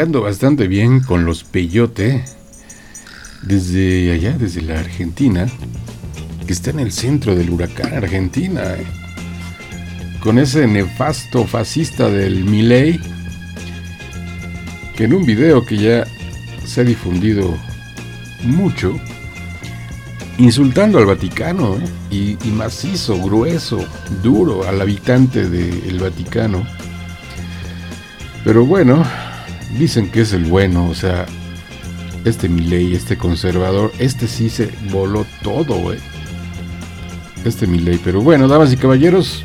Bastante bien con los peyote desde allá, desde la Argentina, que está en el centro del huracán Argentina, eh. con ese nefasto fascista del Milei, que en un video que ya se ha difundido mucho, insultando al Vaticano, eh, y macizo, grueso, duro al habitante del Vaticano. Pero bueno, dicen que es el bueno, o sea, este Milei, este conservador, este sí se voló todo, güey. Este Milei, pero bueno, damas y caballeros,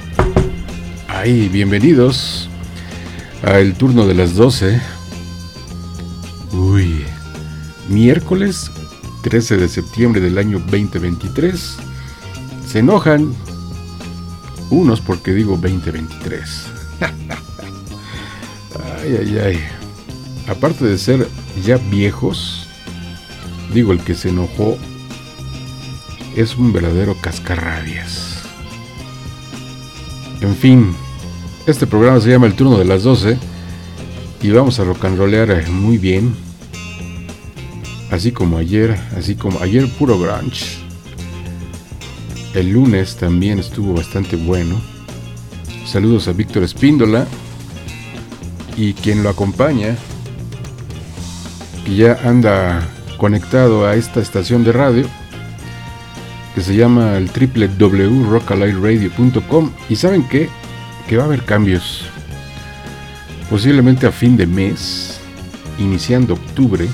ahí, bienvenidos al turno de las 12. Uy, miércoles 13 de septiembre del año 2023. Se enojan unos porque digo 2023. ay, ay, ay. Aparte de ser ya viejos, digo, el que se enojó es un verdadero cascarrabias. En fin, este programa se llama El Turno de las 12 y vamos a rollear eh, muy bien. Así como ayer, así como ayer puro grunge. El lunes también estuvo bastante bueno. Saludos a Víctor Espíndola y quien lo acompaña, que ya anda conectado a esta estación de radio, que se llama el www.rockaliveradio.com. Y saben qué? Que va a haber cambios. Posiblemente a fin de mes, iniciando octubre,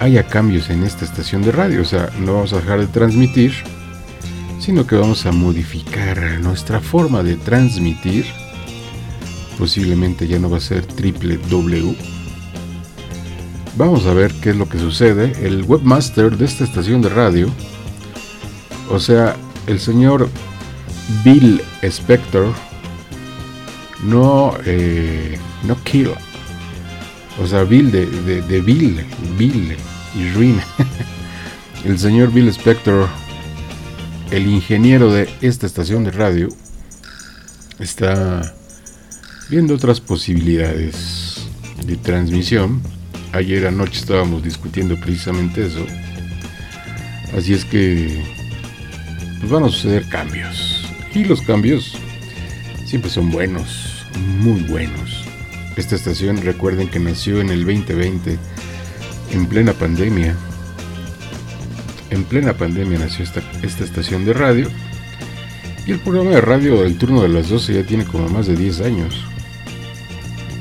haya cambios en esta estación de radio. O sea, no vamos a dejar de transmitir sino que vamos a modificar nuestra forma de transmitir. Posiblemente ya no va a ser triple W. Vamos a ver qué es lo que sucede. El webmaster de esta estación de radio, o sea, el señor Bill Spector, no, eh, no Kill, o sea, Bill de, de Bill, Bill y Ruin. el señor Bill Spector el ingeniero de esta estación de radio está viendo otras posibilidades de transmisión. Ayer anoche estábamos discutiendo precisamente eso. Así es que pues van a suceder cambios. Y los cambios siempre son buenos, muy buenos. Esta estación recuerden que nació en el 2020 en plena pandemia en plena pandemia nació esta, esta estación de radio. Y el programa de radio del turno de las 12 ya tiene como más de 10 años.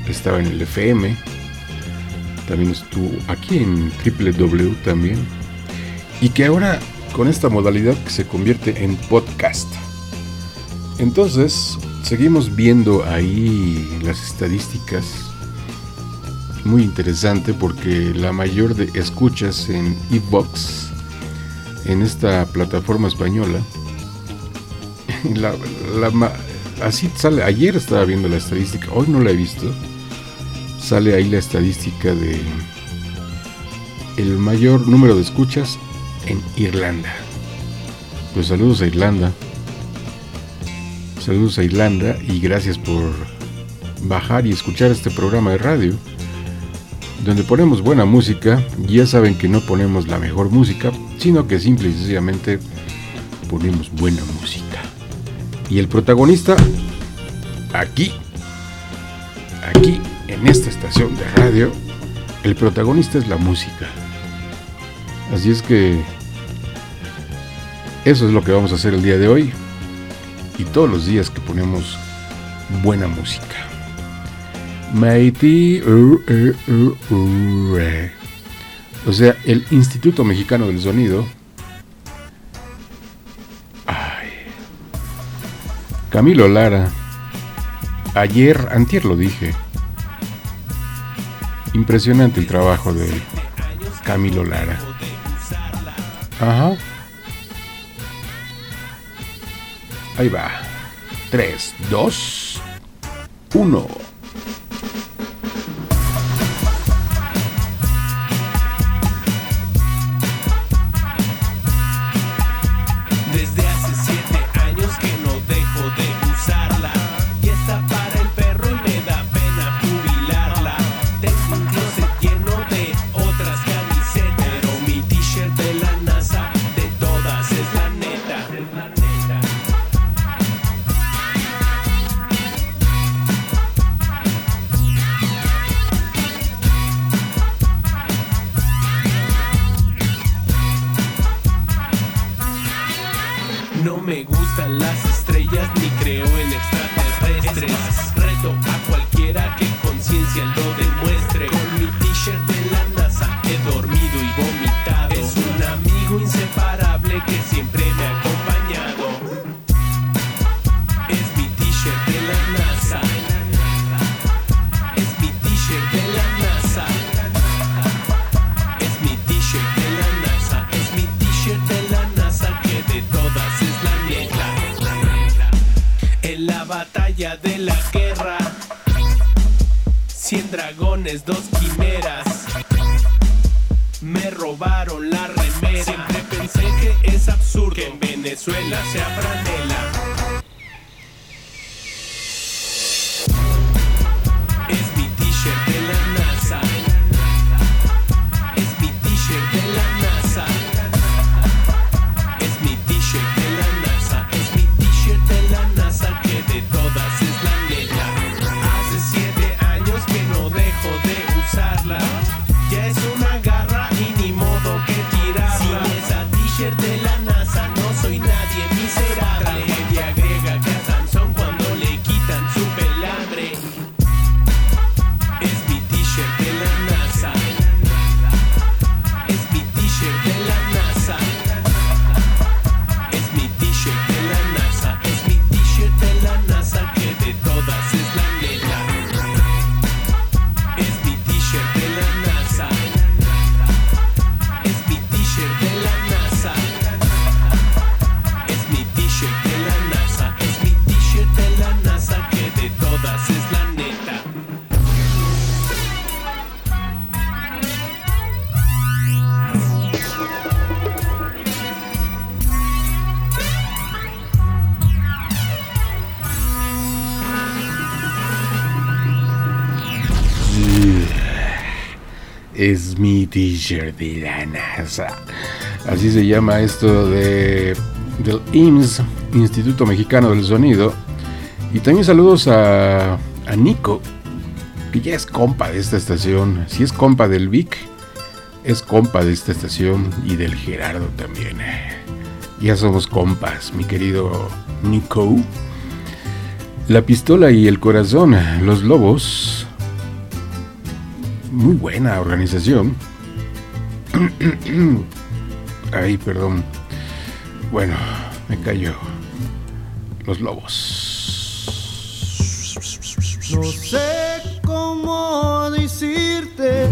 Estaba en el FM. También estuvo aquí en www también. Y que ahora con esta modalidad que se convierte en podcast. Entonces, seguimos viendo ahí las estadísticas. Muy interesante porque la mayor de escuchas en Ebox en esta plataforma española. así sale, ayer estaba viendo la estadística, hoy no la he visto. Sale ahí la estadística de el mayor número de escuchas en Irlanda. Pues saludos a Irlanda. Saludos a Irlanda y gracias por bajar y escuchar este programa de radio donde ponemos buena música. Ya saben que no ponemos la mejor música, sino que simple y sencillamente ponemos buena música. Y el protagonista, aquí, aquí, en esta estación de radio, el protagonista es la música. Así es que eso es lo que vamos a hacer el día de hoy y todos los días que ponemos buena música. Mighty. O sea, el Instituto Mexicano del Sonido. Ay. Camilo Lara. Ayer, antier lo dije. Impresionante el trabajo de Camilo Lara. Ajá. Ahí va. 3, 2, 1. T-shirt de la NASA. Así se llama esto de, del IMSS, Instituto Mexicano del Sonido. Y también saludos a, a Nico, que ya es compa de esta estación. Si es compa del Vic, es compa de esta estación y del Gerardo también. Ya somos compas, mi querido Nico. La pistola y el corazón, los lobos. Muy buena organización. Ay, perdón. Bueno, me cayó. Los lobos. No sé cómo decirte,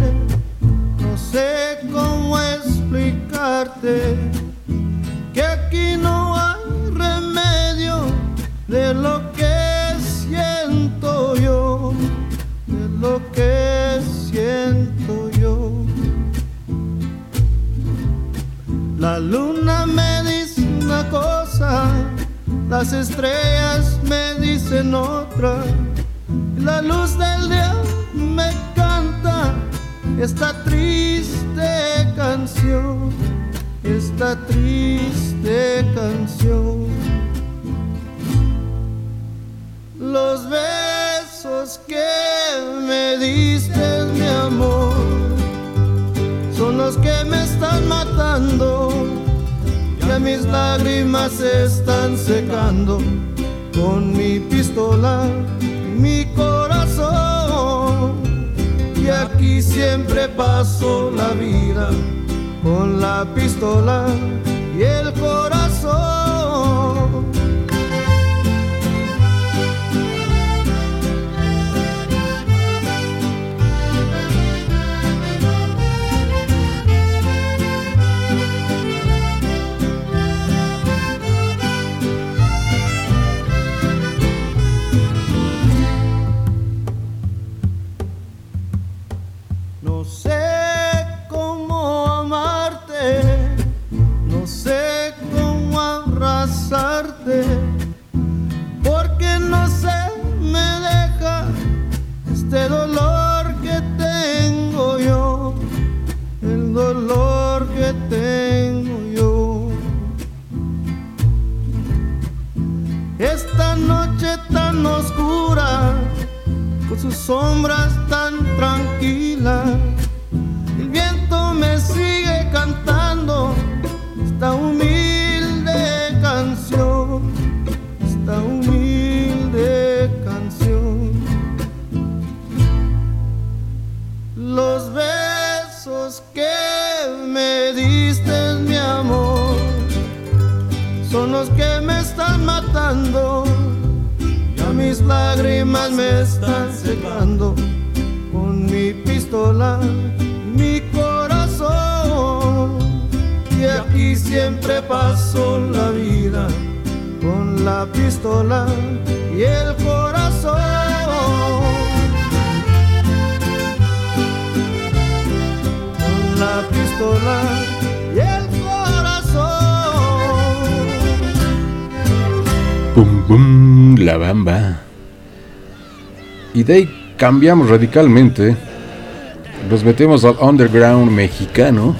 La luna me dice una cosa, las estrellas me dicen otra. La luz del día me canta esta triste canción, esta triste canción. Los besos que me diste, mi amor, los que me están matando. Ya mis lágrimas se están secando con mi pistola mi corazón. Y aquí siempre paso la vida con la pistola y el corazón. Sombras tan tranquilas. El viento me sigue cantando esta humilde canción, esta humilde canción. Los besos que me diste, mi amor, son los que me están matando. Ya mis lágrimas me están con mi pistola, mi corazón. Y aquí siempre paso la vida con la pistola y el corazón. Con la pistola y el corazón. Pum, pum, la bamba. Y de ahí cambiamos radicalmente. Nos metemos al underground mexicano.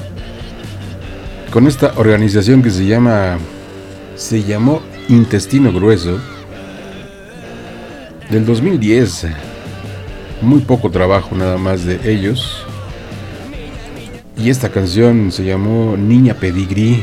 Con esta organización que se llama. Se llamó Intestino Grueso. Del 2010. Muy poco trabajo nada más de ellos. Y esta canción se llamó Niña Pedigrí.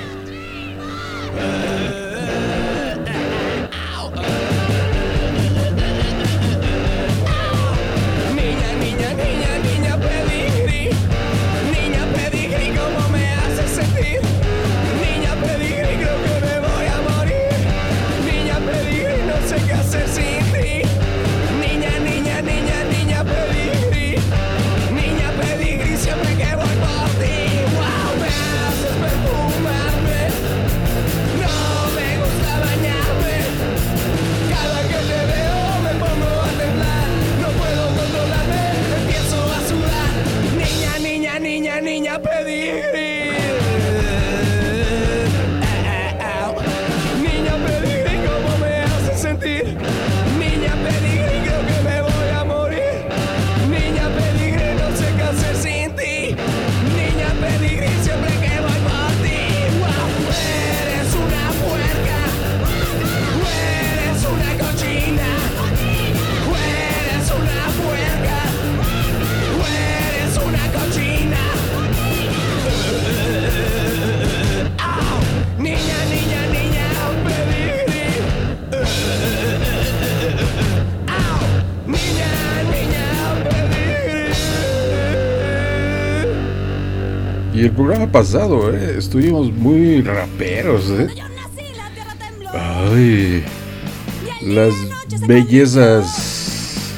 Y el programa pasado, eh, estuvimos muy raperos, eh. Ay, las bellezas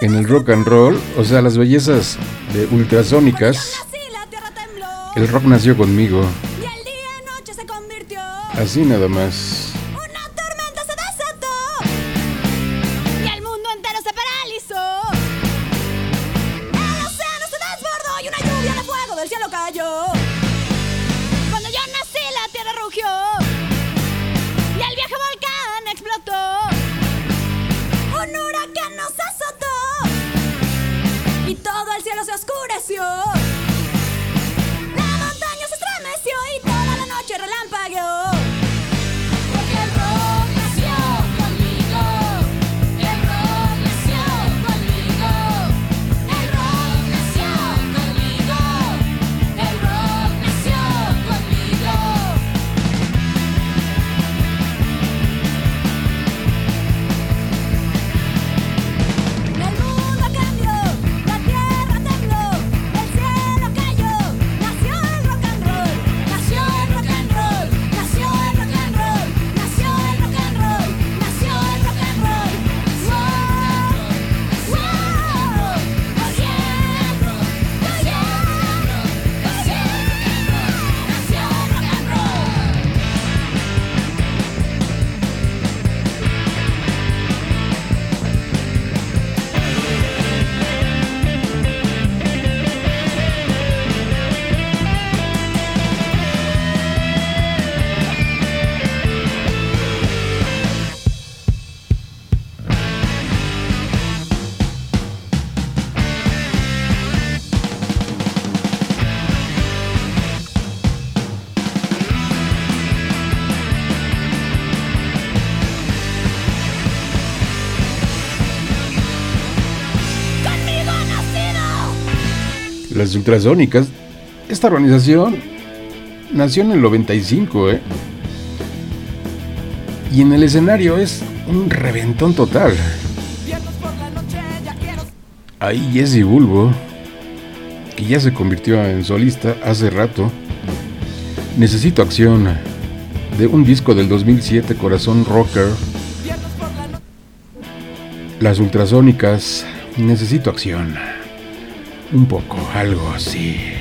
en el rock and roll, o sea, las bellezas de ultrasónicas. El rock nació conmigo. Así nada más. ultrasónicas. Esta organización nació en el 95, ¿eh? Y en el escenario es un reventón total. Ahí Jesse Bulbo, que ya se convirtió en solista hace rato, Necesito Acción, de un disco del 2007, Corazón Rocker, Las Ultrasónicas, Necesito Acción. Un poco, algo así.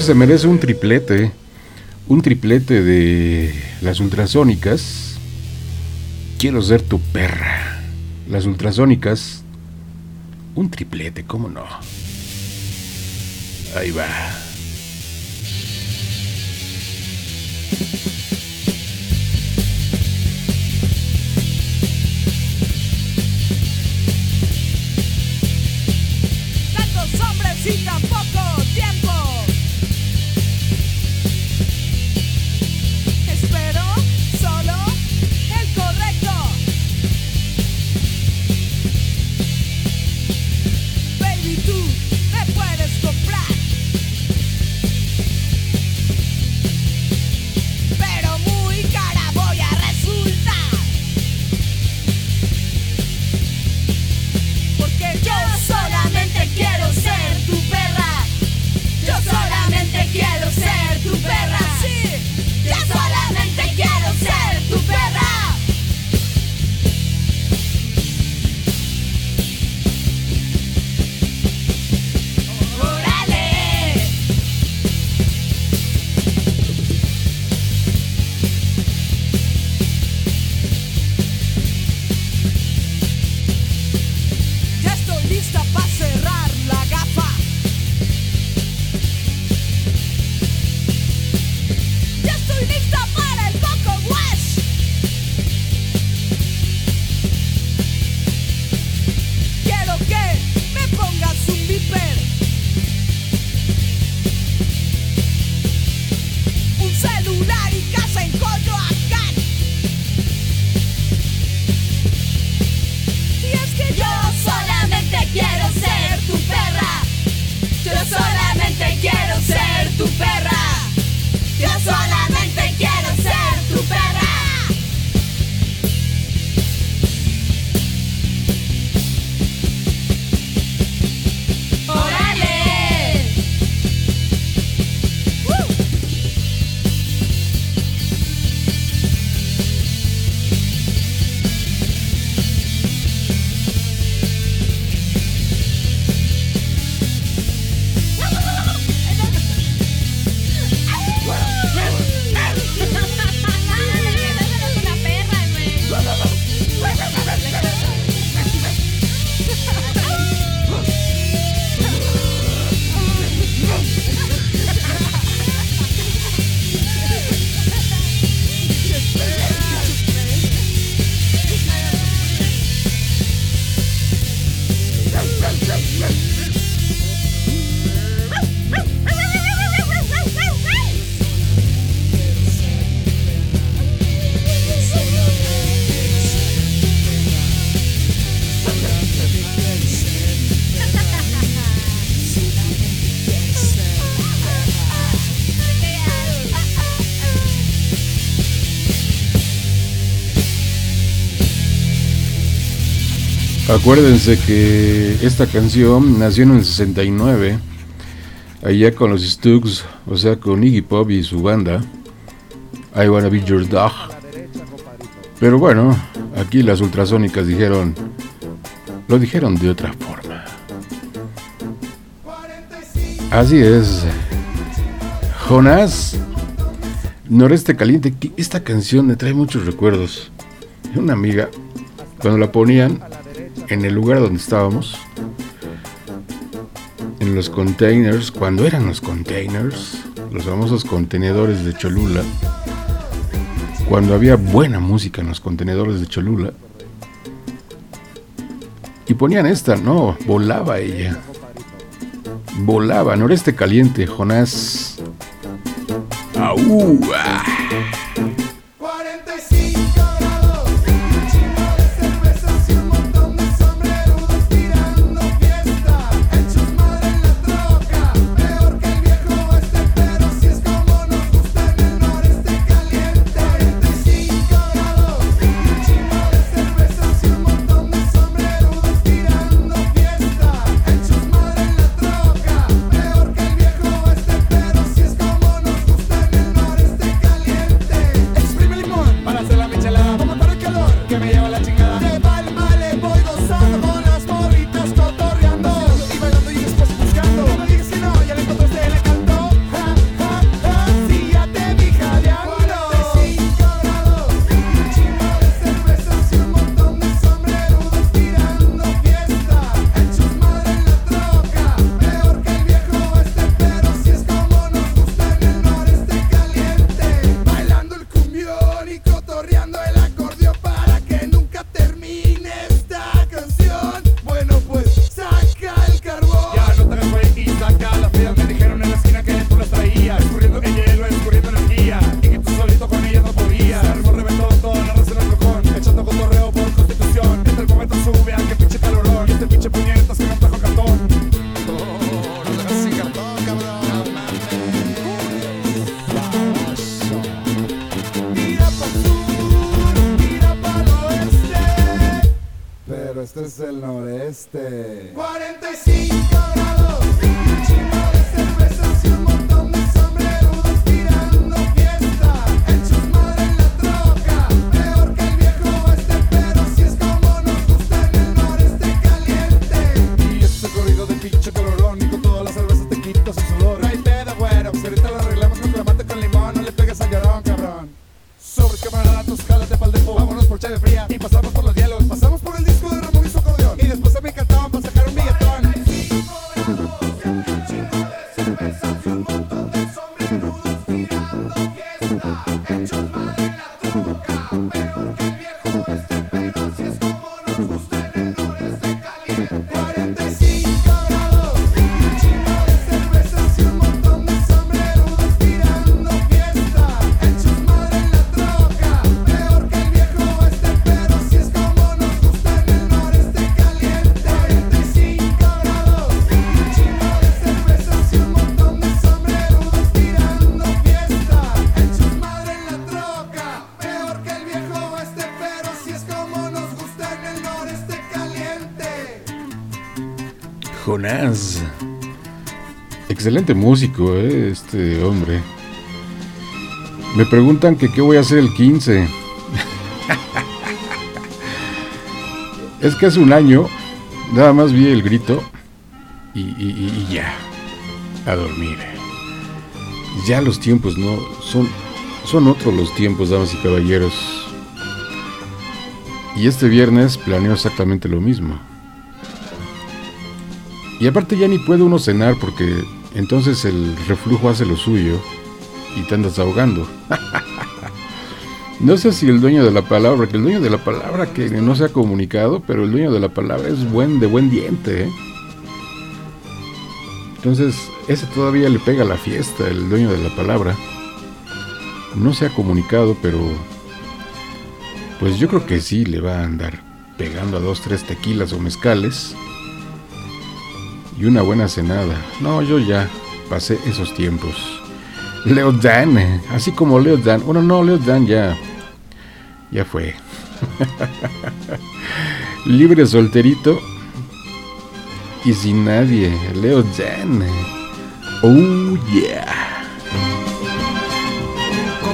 se merece un triplete, un triplete de las ultrasónicas. Quiero ser tu perra. Las ultrasónicas, un triplete, ¿cómo no? Ahí va. Acuérdense que esta canción nació en el 69, allá con los Stooges, o sea, con Iggy Pop y su banda, I Wanna Be Your Dog. Pero bueno, aquí las ultrasónicas dijeron, lo dijeron de otra forma. Así es. Jonás, Noreste Caliente, que esta canción me trae muchos recuerdos. Una amiga, cuando la ponían en el lugar donde estábamos, en los containers, cuando eran los containers, los famosos contenedores de Cholula, cuando había buena música en los contenedores de Cholula, y ponían esta, no, volaba ella. Volaba, noreste caliente, Jonás. Aú, Excelente músico, eh, este hombre. Me preguntan que qué voy a hacer el 15. es que hace un año nada más vi el grito y ya. A dormir. Ya los tiempos no son son otros los tiempos, damas y caballeros. Y este viernes planeo exactamente lo mismo. Y aparte ya ni puede uno cenar porque entonces el reflujo hace lo suyo y te andas ahogando. no sé si el dueño de la palabra, que el dueño de la palabra que no se ha comunicado, pero el dueño de la palabra es buen de buen diente. ¿eh? Entonces ese todavía le pega la fiesta, el dueño de la palabra. No se ha comunicado, pero pues yo creo que sí le va a andar pegando a dos, tres tequilas o mezcales y una buena cenada. No, yo ya pasé esos tiempos. Leo Dan, así como Leo Dan. Bueno, no, Leo Dan ya. Ya fue. Libre solterito y sin nadie. Leo Dan. Oh yeah.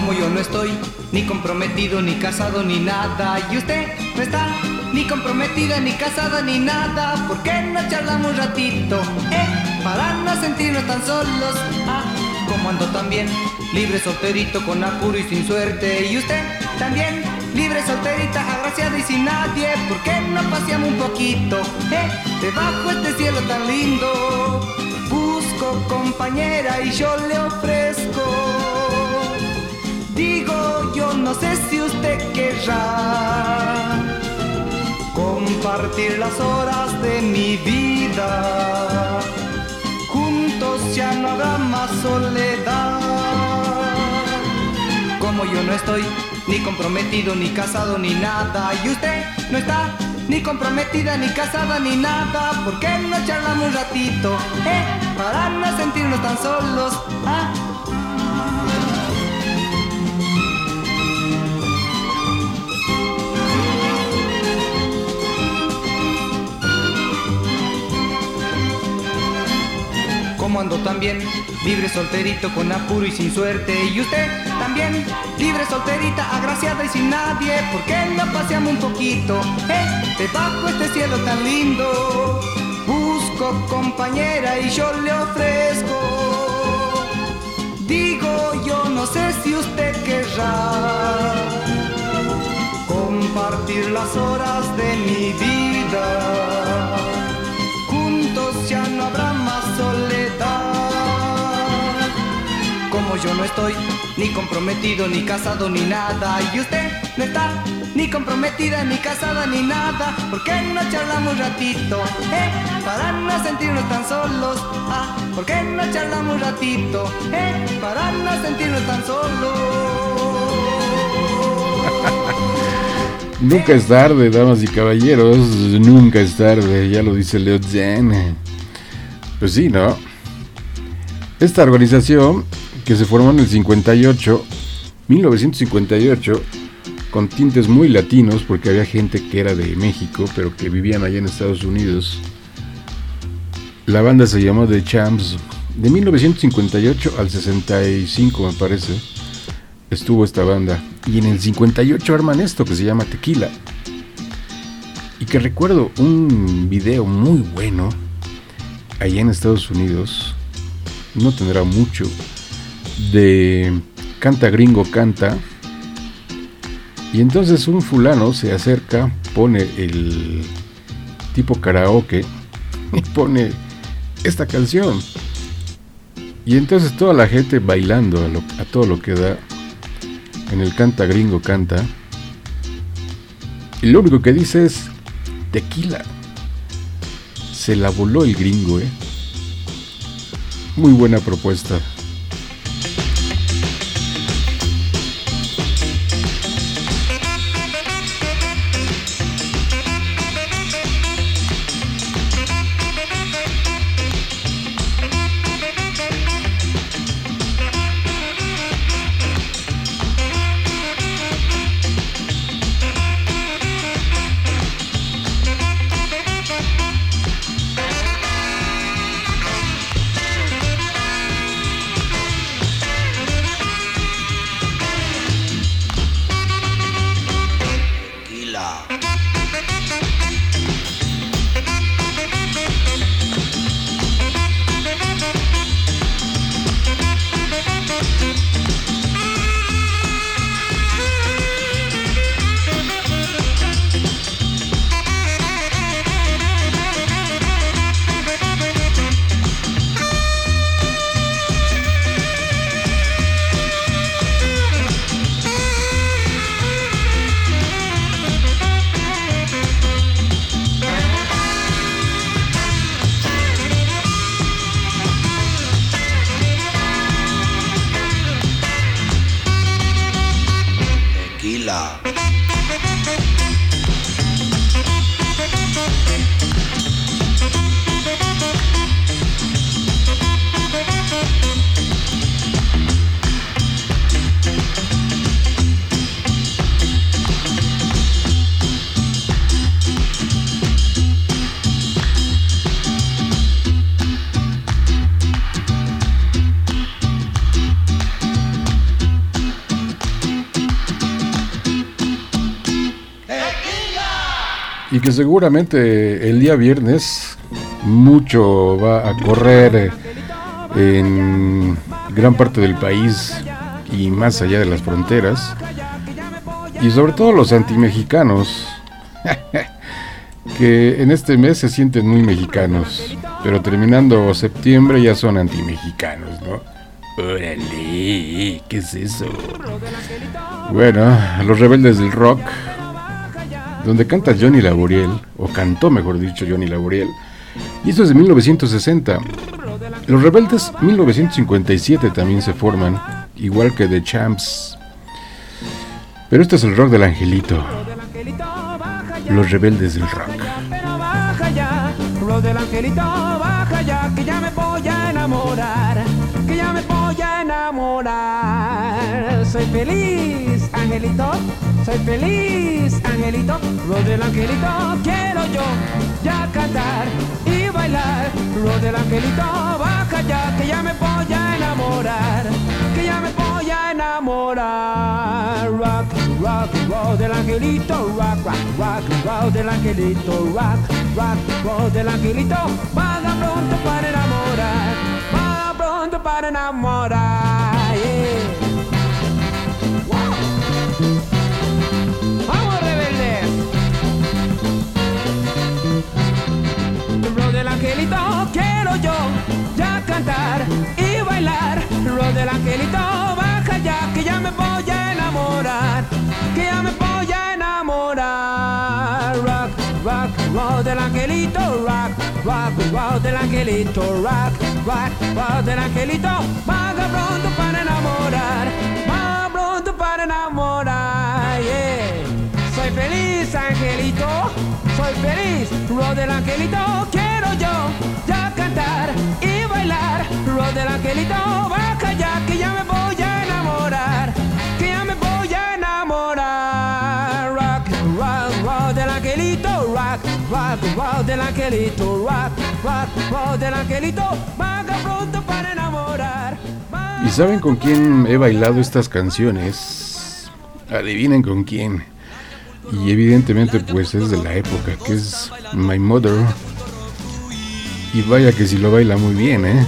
Como yo no estoy ni comprometido, ni casado, ni nada. Y usted no está ni comprometida, ni casada, ni nada. ¿Por qué no charlamos un ratito? Eh, para no sentirnos tan solos. Ah, como ando también, libre solterito, con apuro y sin suerte. Y usted también, libre solterita, agraciada y sin nadie. ¿Por qué no paseamos un poquito? Eh, debajo este cielo tan lindo. Busco compañera y yo le ofrezco. Digo, yo no sé si usted querrá compartir las horas de mi vida. Juntos ya no habrá más soledad. Como yo no estoy ni comprometido, ni casado, ni nada. Y usted no está ni comprometida, ni casada, ni nada. ¿Por qué no charlamos un ratito? Eh, para no sentirnos tan solos. Ah. Como ando también, libre solterito con apuro y sin suerte. Y usted también, libre solterita, agraciada y sin nadie. ¿Por qué no paseamos un poquito? Eh, debajo este cielo tan lindo. Busco compañera y yo le ofrezco. Digo, yo no sé si usted querrá compartir las horas de mi vida. Juntos ya no habrá más soledad. Yo no estoy ni comprometido, ni casado, ni nada. Y usted no está ni comprometida, ni casada, ni nada. ¿Por qué no charlamos ratito? Eh, para no sentirnos tan solos. Ah, ¿por qué no charlamos ratito? Eh, para no sentirnos tan solos. Nunca es tarde, damas y caballeros. Nunca es tarde, ya lo dice Leo Zen. Pues sí, ¿no? Esta organización, que se formó en el 58, 1958, con tintes muy latinos, porque había gente que era de México, pero que vivían allá en Estados Unidos. La banda se llamó The Champs. De 1958 al 65, me parece, estuvo esta banda. Y en el 58 arman esto que se llama Tequila. Y que recuerdo un video muy bueno allá en Estados Unidos. No tendrá mucho. De Canta Gringo Canta. Y entonces un fulano se acerca, pone el tipo karaoke y pone esta canción. Y entonces toda la gente bailando a, todo lo que da en el canta gringo canta. Y lo único que dice es tequila. Se la voló el gringo, ¿eh? Muy buena propuesta. Y que seguramente el día viernes mucho va a correr eh, en gran parte del país y más allá de las fronteras. Y sobre todo los antimexicanos, que en este mes se sienten muy mexicanos, pero terminando septiembre ya son antimexicanos, ¿no? Órale, ¿qué es eso? Bueno, los rebeldes del rock, donde canta Johnny Laboriel, o cantó mejor dicho Johnny Laboriel, y esto es de 1960. Los rebeldes 1957 también se forman, igual que The Champs. Pero este es el rock del angelito. Los rebeldes del rock. Lo del angelito, baja ya, que ya me voy a enamorar, que ya me voy a enamorar. Soy feliz, angelito, soy feliz, angelito, lo del angelito quiero yo ya cantar y bailar. Lo del angelito, baja ya, que ya me voy a enamorar, que ya me voy a enamorar. Rock, rock, roll del angelito, rock, rock, rock, roll del angelito, rock, rock, roll del angelito, vaga pronto para enamorar, vaga pronto para enamorar. del angelito, rock, rock, voz del angelito, manga pronto para enamorar, manga pronto para enamorar, yeah. Soy feliz, angelito, soy feliz, voz del angelito, quiero yo ya cantar y bailar, voz del angelito, baja ya que ya me voy a enamorar, que ya me voy a enamorar, rock, rock, voz del angelito, rock, rock, voz del angelito, rock del angelito, vaga pronto para enamorar. ¿Y saben con quién he bailado estas canciones? Adivinen con quién. Y evidentemente pues es de la época, que es My Mother. Y vaya que si lo baila muy bien, ¿eh?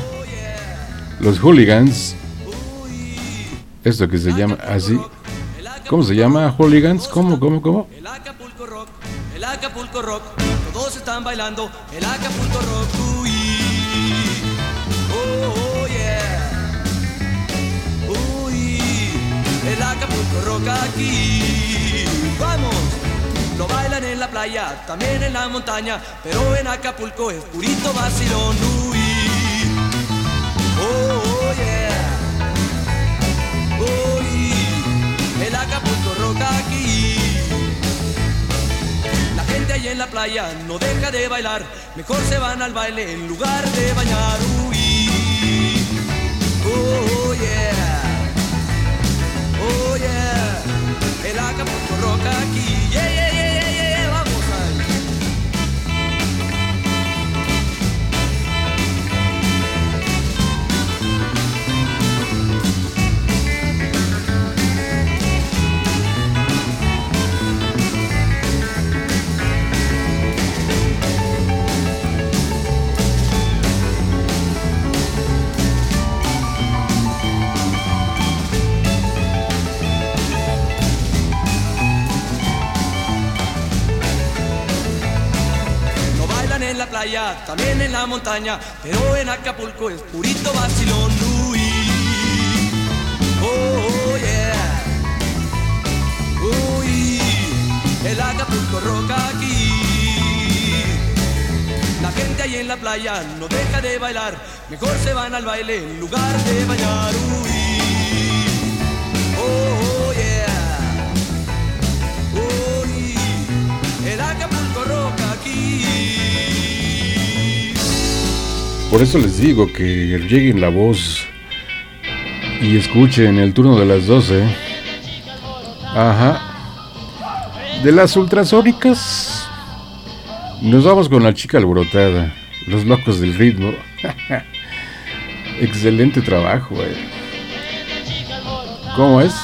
Los hooligans. Esto que se llama así. ¿Cómo se llama? Hooligans. ¿Cómo, cómo, cómo? El Acapulco Rock, el Acapulco Rock, todos están bailando el Acapulco Rock. Uy. Oh, oh, yeah. Uy, el Acapulco Rock aquí. Vamos, lo bailan en la playa, también en la montaña, pero en Acapulco es purito vacilón. Uy. Oh, oh, yeah. El Acapulco Rock aquí. Ahí en la playa no deja de bailar, mejor se van al baile en lugar de bañar. Uy, oh yeah, oh yeah, el Acapulco Rock aquí. En la playa, también en la montaña, pero en Acapulco es purito vacilón. Uy. Oh, oh, yeah. Uy, el Acapulco Rock aquí. La gente ahí en la playa no deja de bailar, mejor se van al baile en lugar de bañar. Uy. Oh, oh, Por eso les digo que lleguen la voz y escuchen el turno de las 12. Ajá. De las ultrasónicas, nos vamos con la chica alborotada, los locos del ritmo. Excelente trabajo, eh. ¿Cómo es?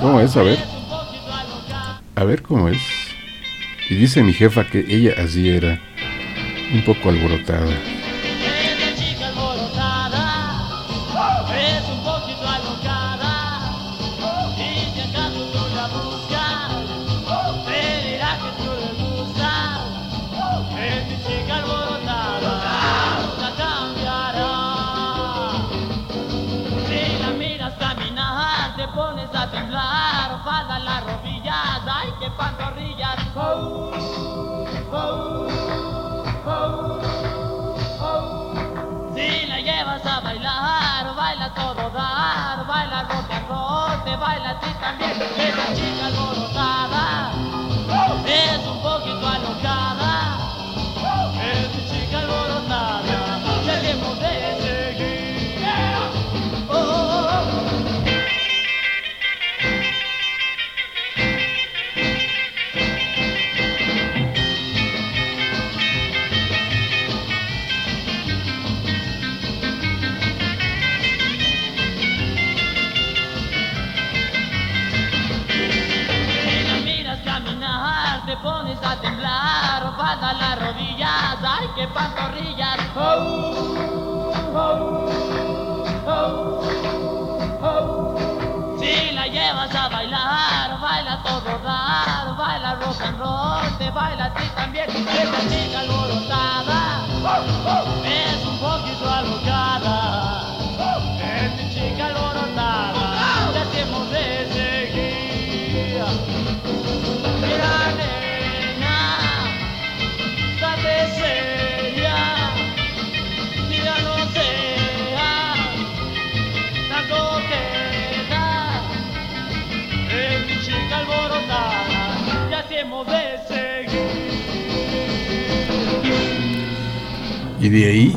¿Cómo es? A ver. A ver cómo es. Y dice mi jefa que ella así era, un poco alborotada. Baila a ti también. Esa chica alborotada que pantorrillas. Oh, oh, oh. Si la llevas a bailar, baila todo dar, baila rock and roll, te baila a ti también. Esa chica alborotada Y de ahí,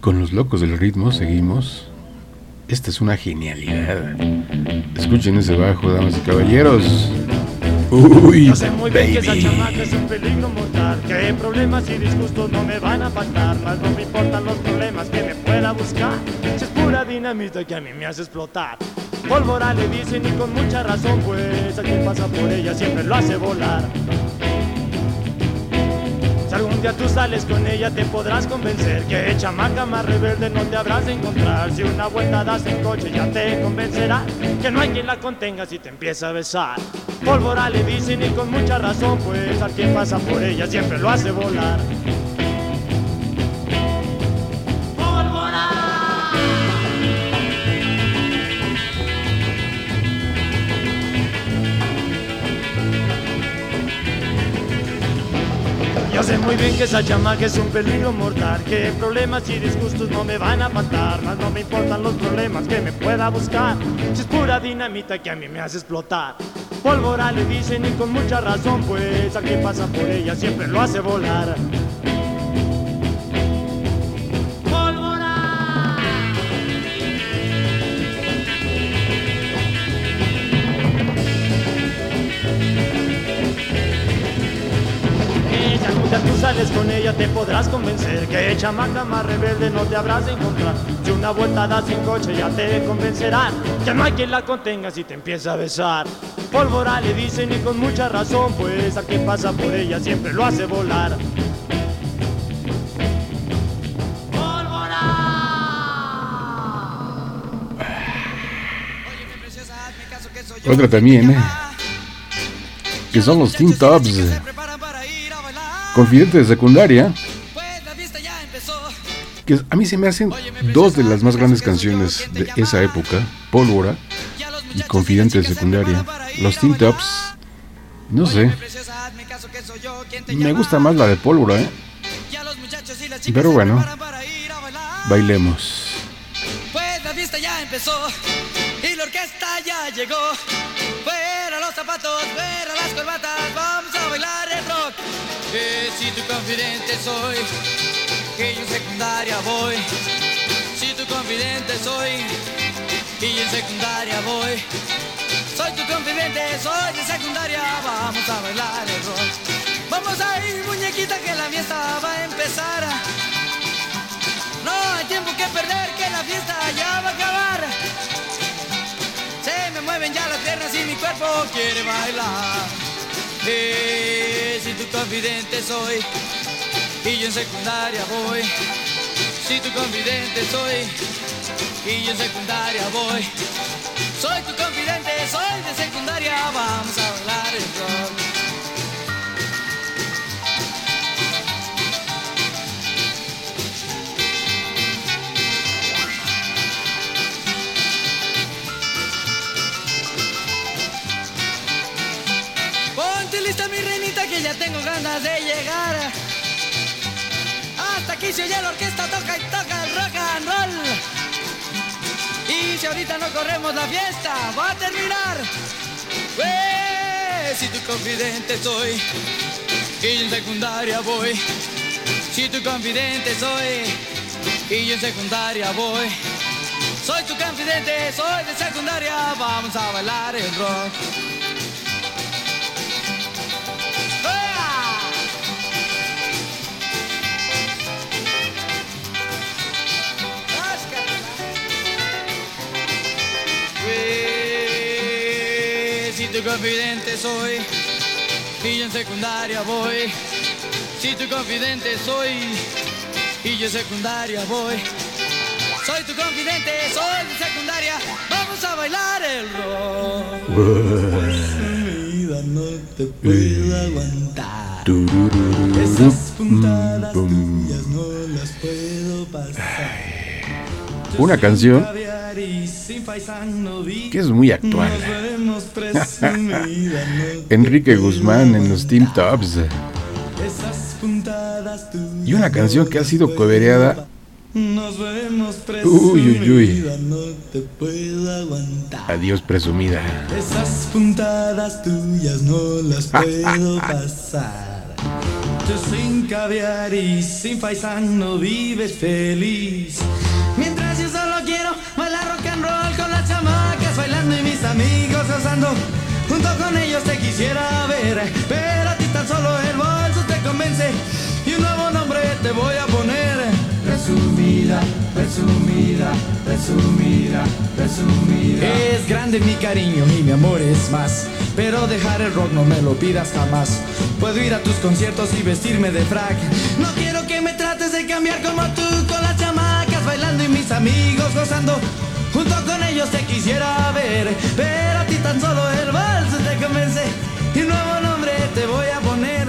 con los locos del ritmo, seguimos. Esta es una genialidad. Escuchen ese bajo, damas y caballeros. Uy, Yo sé muy bien que esa baby. chamaca es un peligro mortal Que problemas y disgustos no me van a faltar Más no me importan los problemas que me pueda buscar Si es pura dinamita que a mí me hace explotar Pólvora le dicen y con mucha razón Pues a quien pasa por ella siempre lo hace volar si algún día tú sales con ella te podrás convencer Que chamaca más rebelde no te habrás de encontrar. Si una vuelta das en coche ya te convencerá Que no hay quien la contenga si te empieza a besar. Pólvora le dicen y con mucha razón Pues a quien pasa por ella siempre lo hace volar sé muy bien que esa chamaca es un peligro mortal Que problemas y disgustos no me van a faltar Más no me importan los problemas que me pueda buscar. Si es pura dinamita que a mí me hace explotar Pólvora le dicen y con mucha razón Pues a quien pasa por ella siempre lo hace volar Día tú sales con ella te podrás convencer Que chamaca más rebelde no te habrás de encontrar Si una vuelta das sin coche ya te convencerán Que no hay quien la contenga si te empieza a besar Pólvora le dicen y con mucha razón Pues a quien pasa por ella siempre lo hace volar Otra también, ¿eh? Que son los Teen Tops. Confidente de secundaria. Que a mí se me hacen dos de las más grandes canciones de esa época. Pólvora y Confidente de secundaria. Los Teen Tops. No sé. Me gusta más la de Pólvora, ¿eh? Pero bueno. Bailemos. Pues la fiesta ya empezó y la orquesta ya llegó. Fuera los zapatos, fuera las corbatas, vamos Que si tu confidente soy, que yo en secundaria voy. Si tu confidente soy, y yo en secundaria voy. Soy tu confidente, soy de secundaria, vamos a bailar el rock. Vamos a ir, muñequita, que la fiesta va a empezar. No hay tiempo que perder, que la fiesta ya va a acabar. Se me mueven ya las piernas y mi cuerpo quiere bailar. Si tu confidente soy y yo en secundaria voy. Si tu confidente soy y yo en secundaria voy. Soy tu confidente, soy de secundaria, vamos a bailar el rock. Lista mi reinita que ya tengo ganas de llegar. Hasta aquí se oye la orquesta, toca y toca el rock and roll. Y si ahorita no corremos la fiesta, va a terminar. Pues, si tu confidente soy, y en secundaria voy. Si tu confidente soy, y yo en secundaria voy. Soy tu confidente, soy de secundaria, vamos a bailar el rock. Confidente soy y yo en secundaria voy. Si tu confidente soy y yo en secundaria voy. Soy tu confidente, soy de secundaria. Vamos a bailar el rock. vida no te puedo aguantar. Esas puntadas tuyas no las puedo pasar. Una canción Que es muy actual. Enrique Guzmán en los Team Tops. Y una canción que ha sido cobereada. Uy, uy, uy. Adiós, presumida. Esas puntadas tuyas no las puedo pasar. Tú sin caviar y sin paisano vives feliz. Mientras yo quiero bailar rock and roll con las chamacas bailando y mis amigos gozando. Un Junto con ellos te quisiera ver, pero a ti tan solo el bolso te convence y un nuevo nombre te voy a poner. Presumida, presumida, presumida, presumida. Es grande mi cariño y mi amor es más. Pero dejar el rock no me lo pidas jamás. Puedo ir a tus conciertos y vestirme de frac. No quiero que me trates de cambiar como tú con las chamacas bailando y mis amigos gozando. Junto con ellos te quisiera ver, pero a ti tan solo el vals te convence y un nuevo nombre te voy a poner.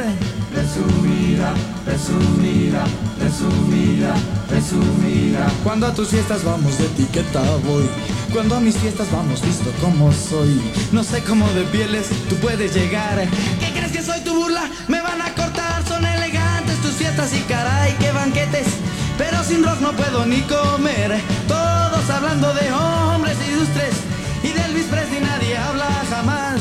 Presumida, presumida, presumida, presumida. Cuando a tus fiestas vamos de etiqueta voy. Cuando a mis fiestas vamos visto como soy. No sé cómo de pieles tú puedes llegar. ¿Qué crees que soy tu burla? Me van a cortar, son elegantes tus fiestas y caray, qué banquetes. Pero sin rock no puedo ni comer. Todos hablando de hombres ilustres. Y de Elvis Presley nadie habla jamás.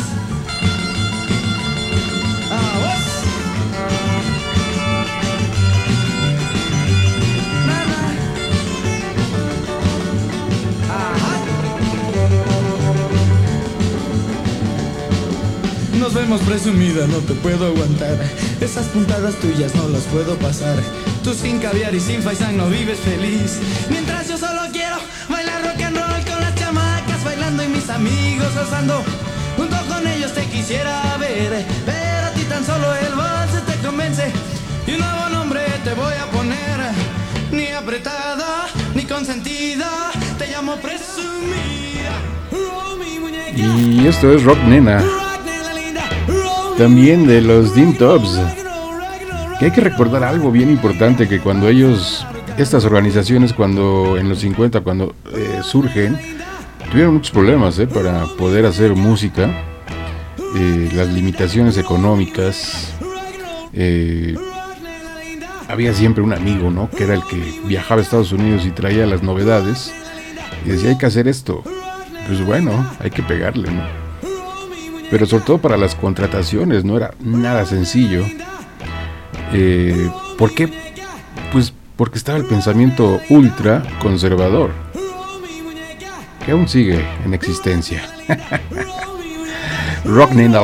Nos vemos presumida, no te puedo aguantar. Esas puntadas tuyas no las puedo pasar. Tú sin caviar y sin faisán no vives feliz. Mientras yo solo quiero bailar rock and roll con las chamacas bailando y mis amigos gozando. Junto con ellos te quisiera ver, pero a ti tan solo el vals te convence. Y un nuevo nombre te voy a poner. Ni apretada, ni consentida, te llamo presumida. Oh, mi muñeca. Y esto es Rock Nena. También de los Dim Tops. Que hay que recordar algo bien importante que cuando ellos, estas organizaciones, cuando en los 50, cuando eh, surgen, tuvieron muchos problemas eh, para poder hacer música. Eh, las limitaciones económicas. eh, había siempre un amigo, ¿no? Que era el que viajaba a Estados Unidos y traía las novedades. Y decía, hay que hacer esto. Pues bueno, hay que pegarle, ¿no? Pero sobre todo para las contrataciones, no era nada sencillo. Eh, ¿Por qué? Pues porque estaba el pensamiento ultra conservador. Que aún sigue en existencia. Rock Nena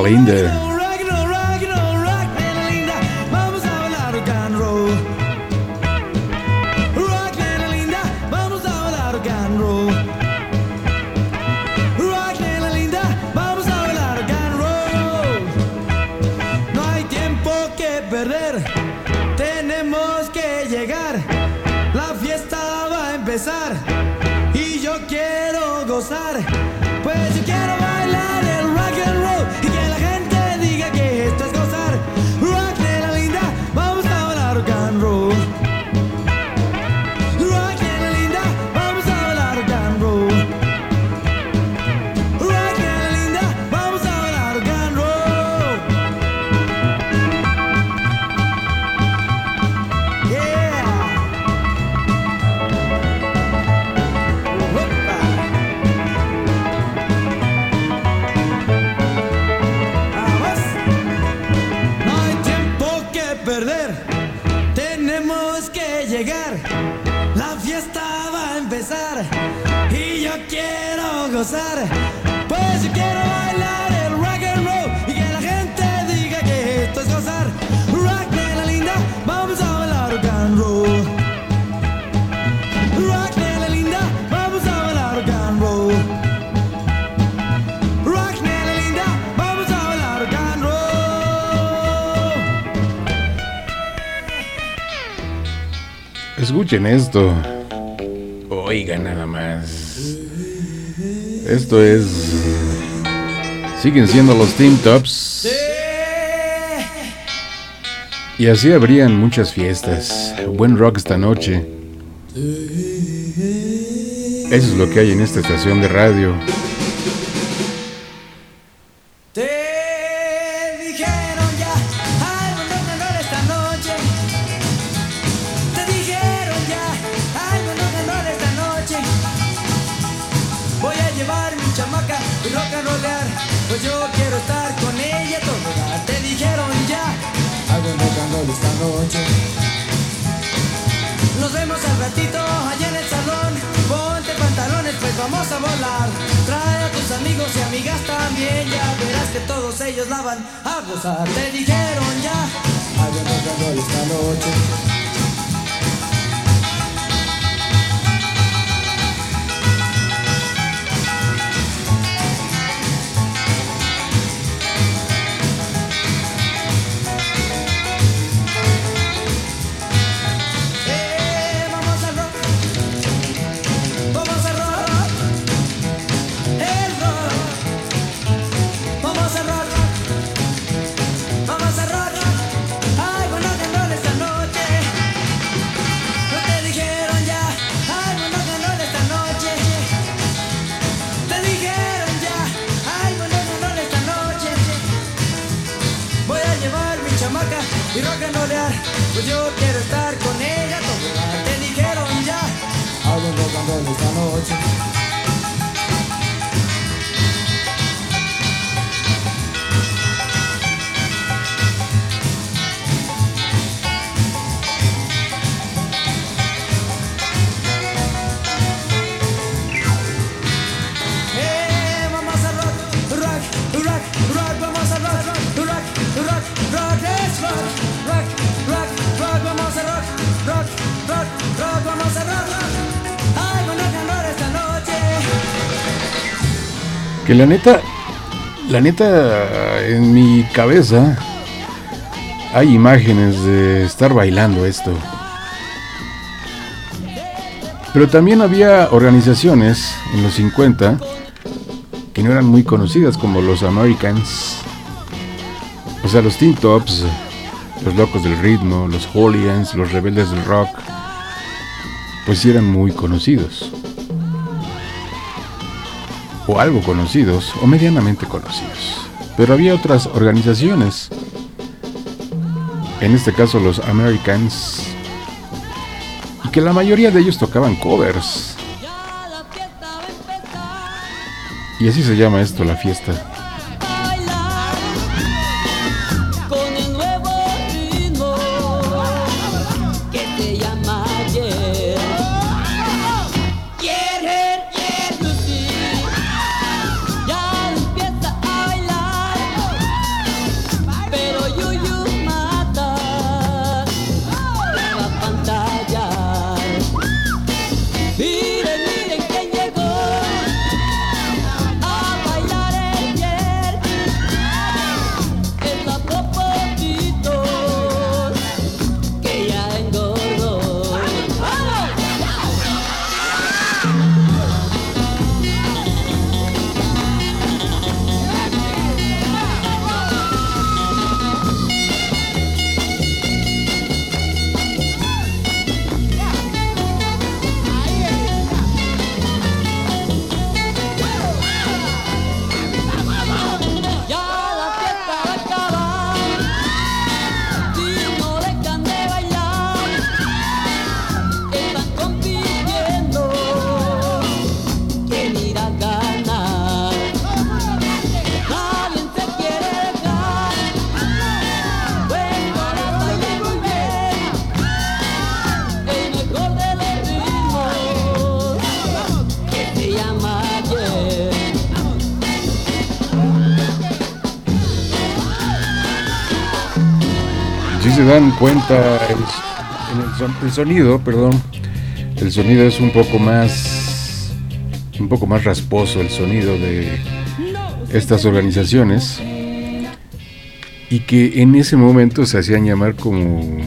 Pues yo quiero bailar el rock and roll y que la gente diga que esto es gozar. Rock, nena linda, vamos a bailar rock and roll. Rock, nena linda, vamos a bailar rock and roll. Rock, nena linda, vamos a bailar rock and roll. Escuchen esto. Oigan nada más. Esto es. Siguen siendo los Team Tops. Y así habrían muchas fiestas. Buen rock esta noche. Eso es lo que hay en esta estación de radio. La neta, la neta, en mi cabeza hay imágenes de estar bailando esto. Pero también había organizaciones en los 50 que no eran muy conocidas como los Americans. O sea, los Teen Tops, los Locos del Ritmo, los Hooligans, los Rebeldes del Rock, pues eran muy conocidos. O algo conocidos, o medianamente conocidos. Pero había otras organizaciones. En este caso los Americans. Y que la mayoría de ellos tocaban covers. Y así se llama esto, la fiesta. El son- el sonido, perdón, el sonido es un poco más, un poco más rasposo el sonido de estas organizaciones y que en ese momento se hacían llamar como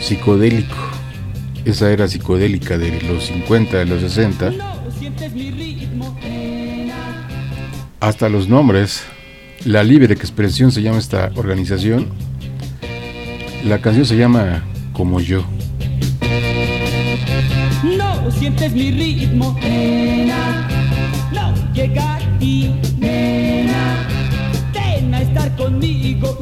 psicodélico. Esa era psicodélica de los 50, de los 60. Sientes mi ritmo, hasta los nombres. La Libre Expresión se llama esta organización. La canción se llama Como yo. No sientes mi ritmo, nena. No llega aquí, nena. Ven a estar conmigo.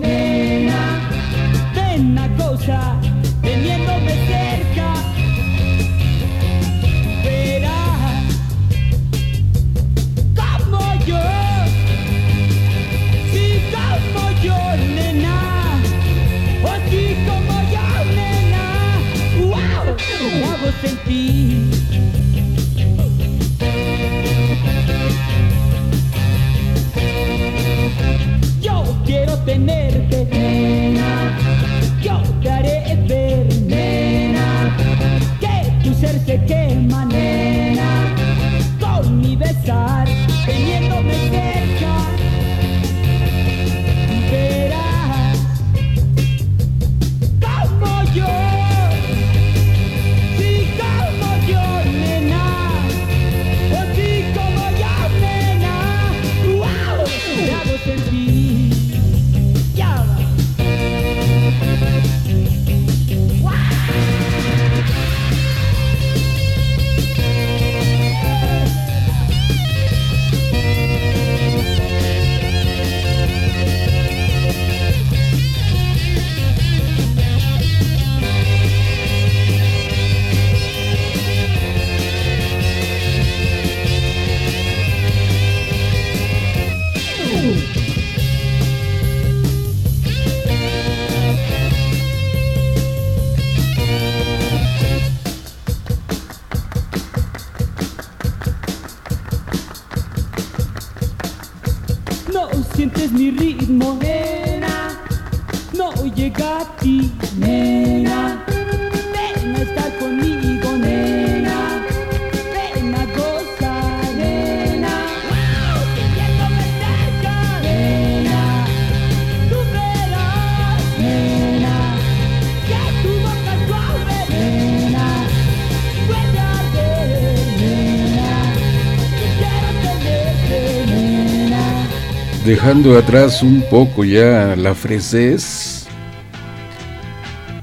Dejando atrás un poco ya la fresez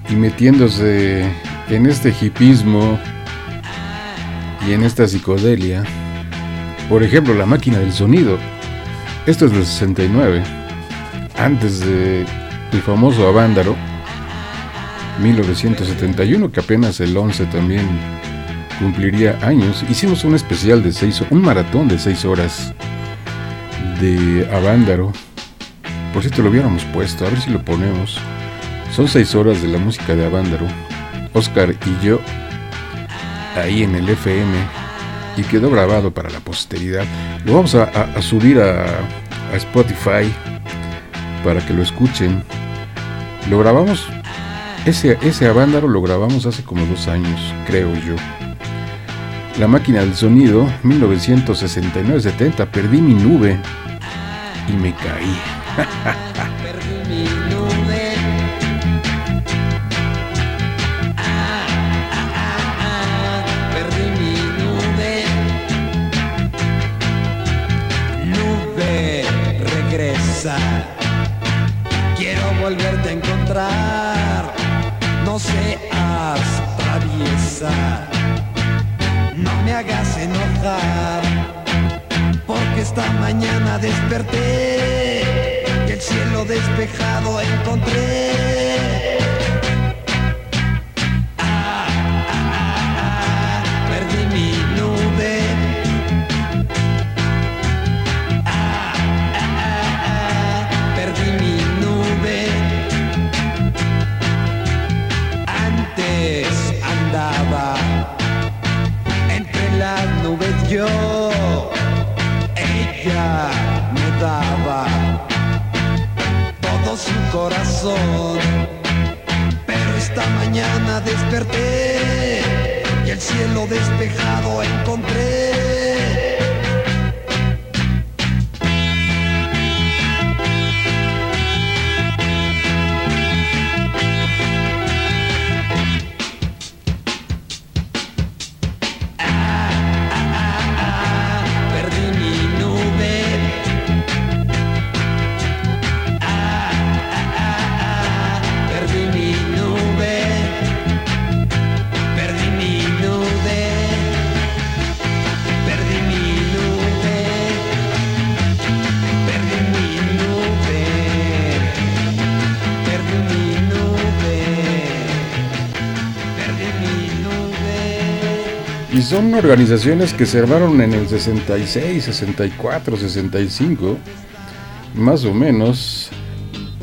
y metiéndose en este hipismo y en esta psicodelia. Por ejemplo, la máquina del sonido. Esto es del 69, antes de famoso Avándaro, 1971, que apenas el 11 también cumpliría años. Hicimos un especial de 6 un maratón de 6 horas de Avándaro. Por cierto, lo hubiéramos puesto, a ver si lo ponemos. Son seis horas de la música de Avándaro. Oscar y yo, ahí en el FM, y quedó grabado para la posteridad. Lo vamos a subir a, a Spotify para que lo escuchen. Lo grabamos, ese, ese Avándaro lo grabamos hace como dos años, creo yo. La máquina del sonido, 1969-70, perdí mi nube y me caí. Quiero volverte a encontrar. No seas traviesa. No me hagas enojar. Esta mañana desperté y el cielo despejado encontré. Organizaciones que se en el 66, 64, 65, más o menos,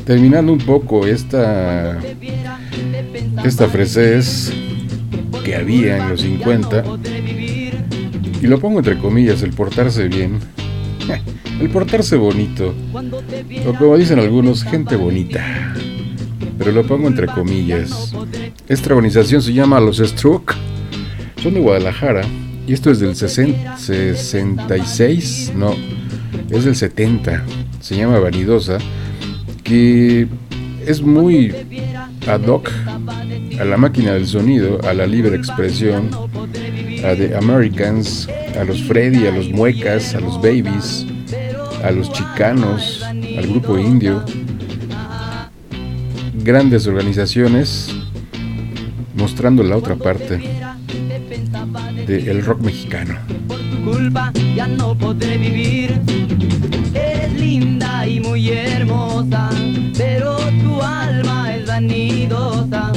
terminando un poco esta, esta fresez que había en los 50, y lo pongo entre comillas, el portarse bien. el portarse bonito, o como dicen algunos, gente bonita. Pero lo pongo entre comillas. Esta organización se llama Los Stroke, son de Guadalajara, y esto es del 60 66, no, es del 70, se llama Vanidosa, que es muy ad hoc a la máquina del sonido, a la libre expresión, a The Americans, a los Freddy, a los Muecas, a los Babies, a los Chicanos, al grupo indio. Grandes organizaciones mostrando la otra parte del rock mexicano. tu culpa ya no podré vivir. Eres linda y muy hermosa, pero tu alma es vanidosa.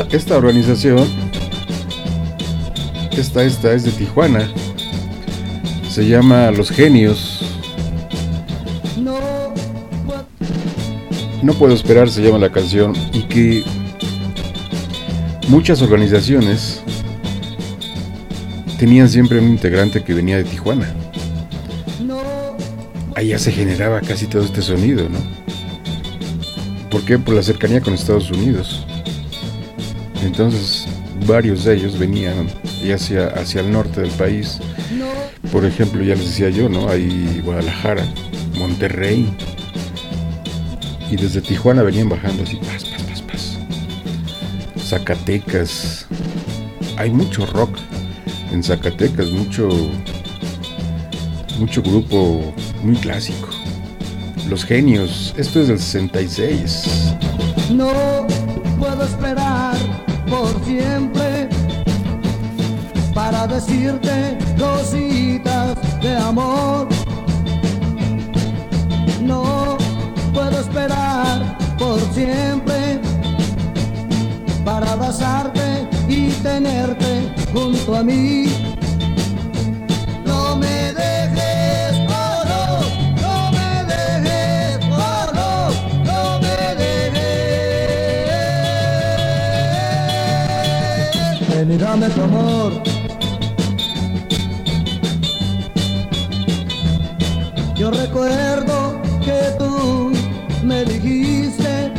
Esta, esta organización, esta, esta es de Tijuana, se llama Los Genios. No puedo esperar, se llama la canción, y que muchas organizaciones tenían siempre un integrante que venía de Tijuana. Allá se generaba casi todo este sonido, ¿no? ¿Por qué? Por la cercanía con Estados Unidos. Entonces, varios de ellos venían ya hacia, hacia el norte del país. Por ejemplo, ya les decía yo, ¿no? Hay Guadalajara, Monterrey. Y desde Tijuana venían bajando así, pas, pas, pas, pas. Zacatecas. Hay mucho rock en Zacatecas, mucho mucho grupo muy clásico. Los genios, esto es del 66. No para decirte cositas de amor. No puedo esperar por siempre para abrazarte y tenerte junto a mí. Dame tu amor. Yo recuerdo que tú me dijiste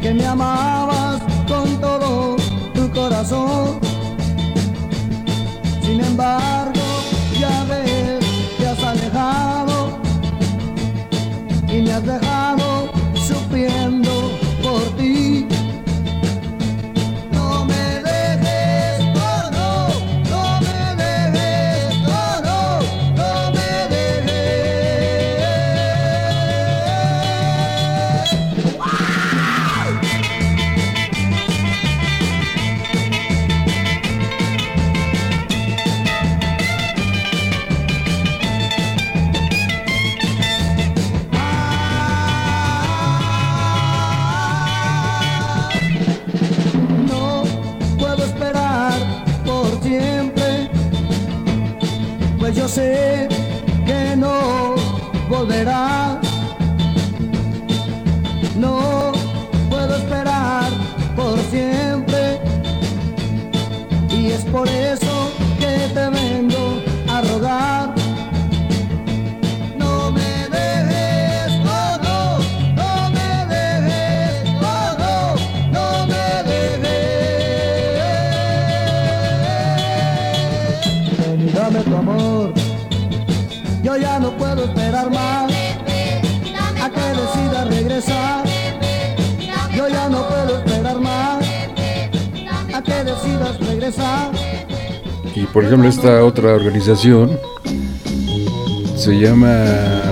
que me amabas con todo tu corazón. Y por ejemplo, esta otra organización se llama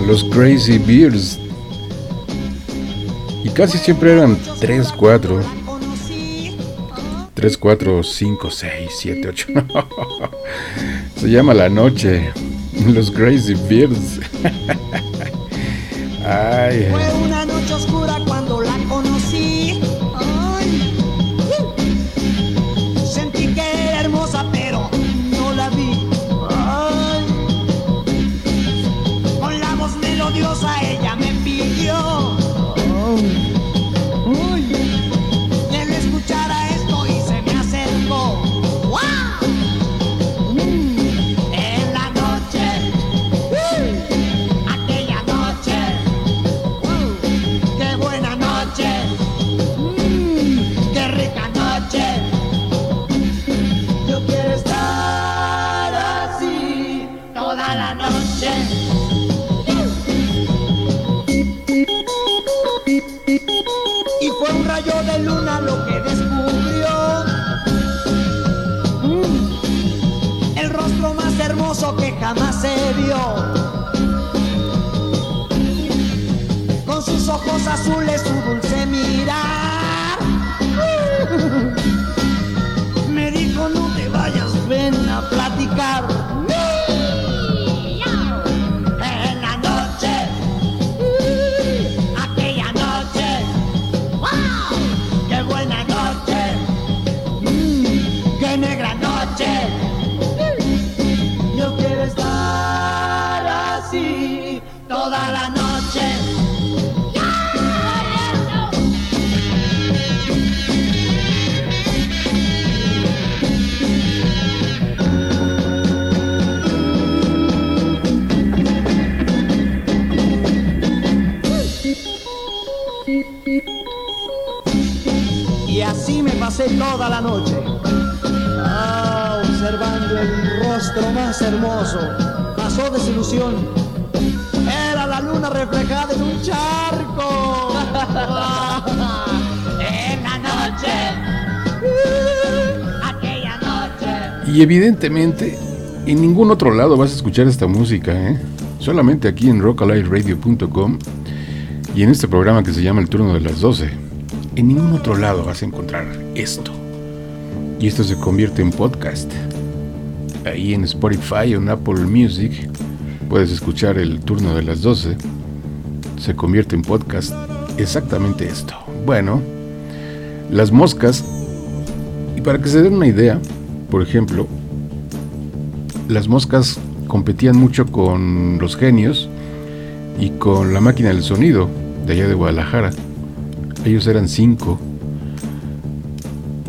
los Crazy Bears. Y casi siempre eran 3, 4. 3, 4, 5, 6, 7, 8. Se llama La Noche. Los Crazy Bears. Ay. Evidentemente, en ningún otro lado vas a escuchar esta música, ¿eh? Solamente aquí en rockalightradio.com y en este programa que se llama El Turno de las 12. En ningún otro lado vas a encontrar esto. Y esto se convierte en podcast. Ahí en Spotify o en Apple Music puedes escuchar El Turno de las 12. Se convierte en podcast exactamente esto. Bueno, las moscas, y para que se den una idea, por ejemplo, las moscas competían mucho con los genios y con la máquina del sonido de allá de Guadalajara. Ellos eran cinco.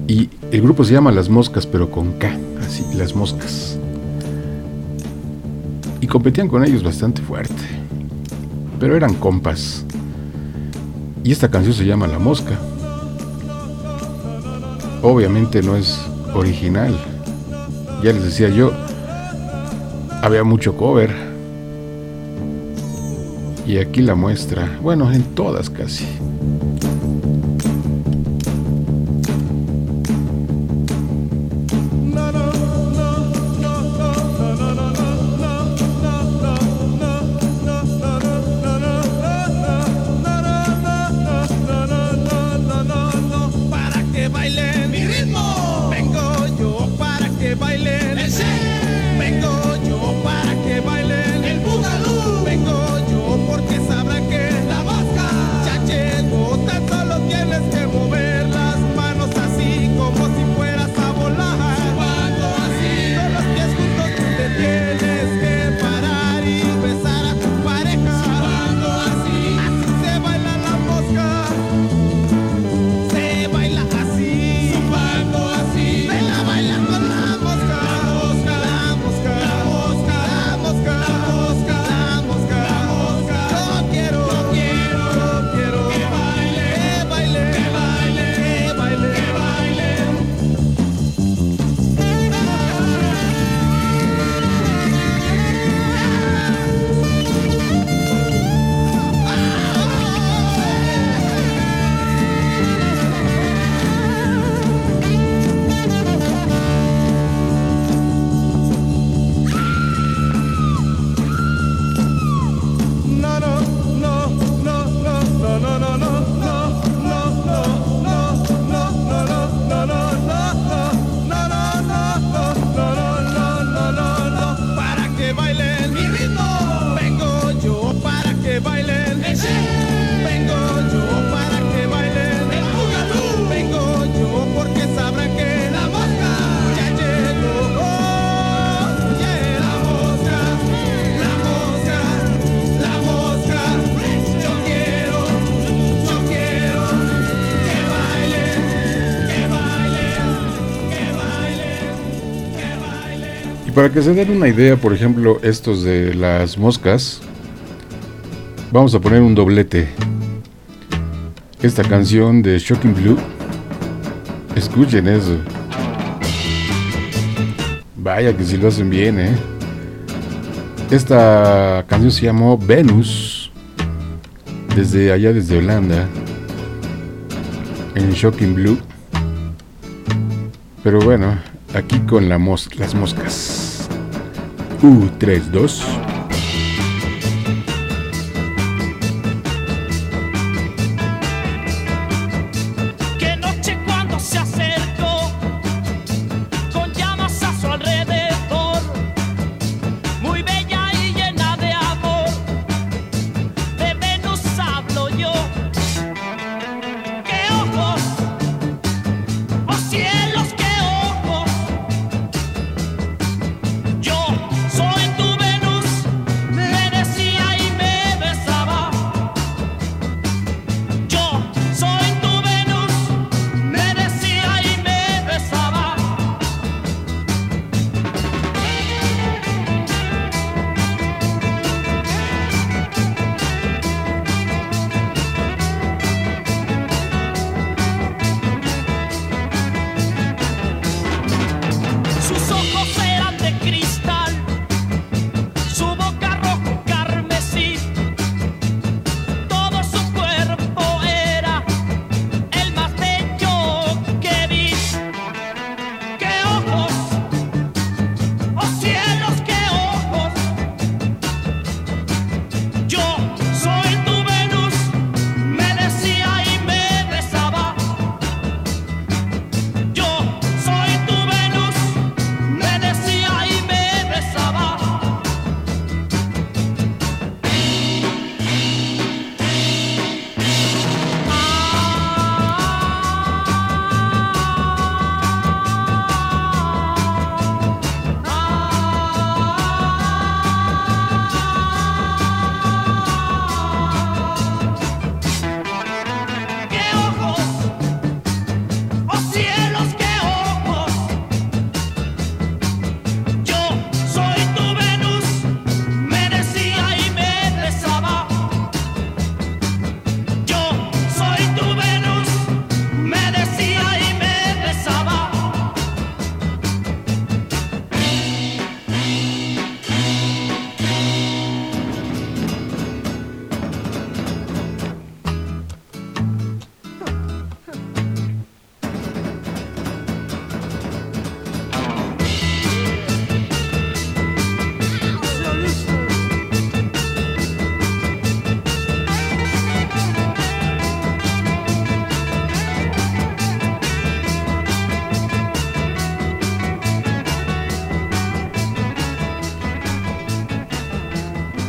Y el grupo se llama Las Moscas, pero con K, así, Las Moscas. Y competían con ellos bastante fuerte. Pero eran compas. Y esta canción se llama La Mosca. Obviamente no es original. Ya les decía yo, había mucho cover. Y aquí la muestra, bueno, en todas casi. Para que se den una idea, por ejemplo, estos de las moscas, vamos a poner un doblete. Esta canción de Shocking Blue. Escuchen eso. Vaya que si lo hacen bien, ¿eh? Esta canción se llamó Venus. Desde allá, desde Holanda. En Shocking Blue. Pero bueno, aquí con las moscas. U32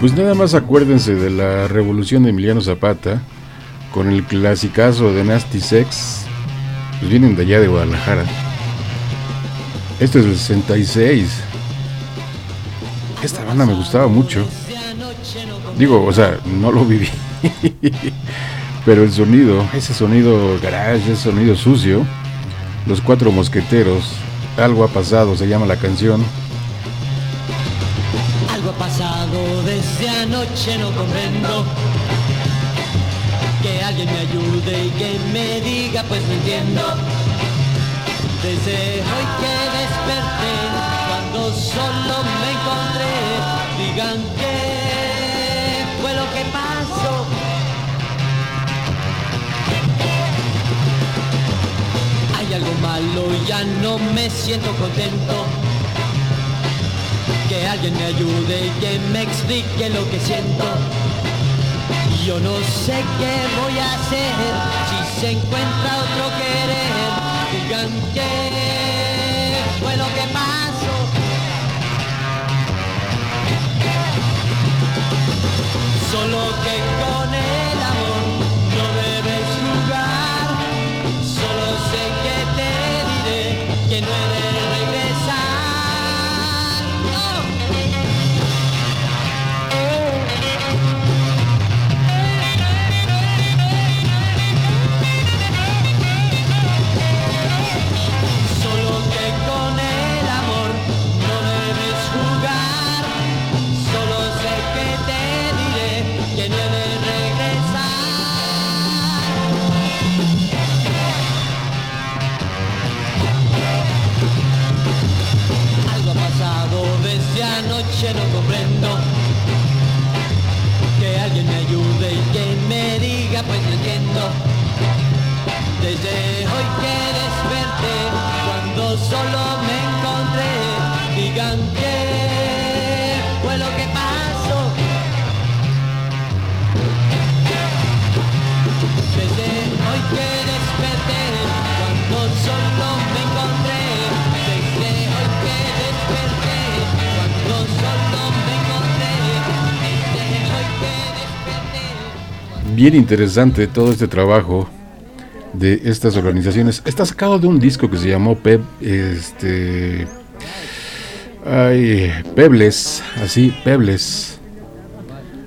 Pues nada más acuérdense de la revolución de Emiliano Zapata con el clasicazo de Nasty Sex. Pues vienen de allá de Guadalajara. Esto es del 66. Esta banda me gustaba mucho. Digo, o sea, no lo viví. Pero el sonido, ese sonido garage, ese sonido sucio. Los cuatro mosqueteros. Algo ha pasado, se llama la canción. Algo ha pasado desde anoche, no comprendo. Que alguien me ayude y que me diga, pues no entiendo. Desde hoy que desperté, cuando solo me encontré, digan qué fue lo que pasó. Hay algo malo, ya no me siento contento. Que alguien me ayude y que me explique lo que siento. Yo no sé qué voy a hacer si se encuentra otro querer. Digan qué fue lo que pasó. Solo que con solo me encontré. Digan qué fue lo que pasó. Desde hoy que desperté, cuando solo me encontré. Desde hoy que desperté, cuando solo me encontré. Desde hoy que desperté. Bien interesante todo este trabajo de estas organizaciones. Está sacado de un disco que se llamó Peb, este, ay, Pebles, así, Pebles,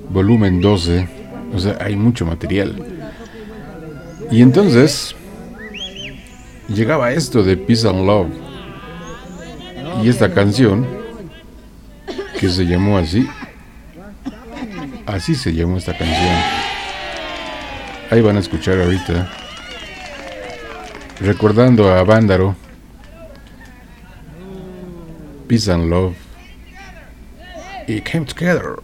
volumen 12. O sea, hay mucho material. Y entonces llegaba esto de Peace and Love. Y esta canción, que se llamó así, así se llamó esta canción. Ahí van a escuchar ahorita. Recordando a Vándaro. Peace and Love. Y Came Together.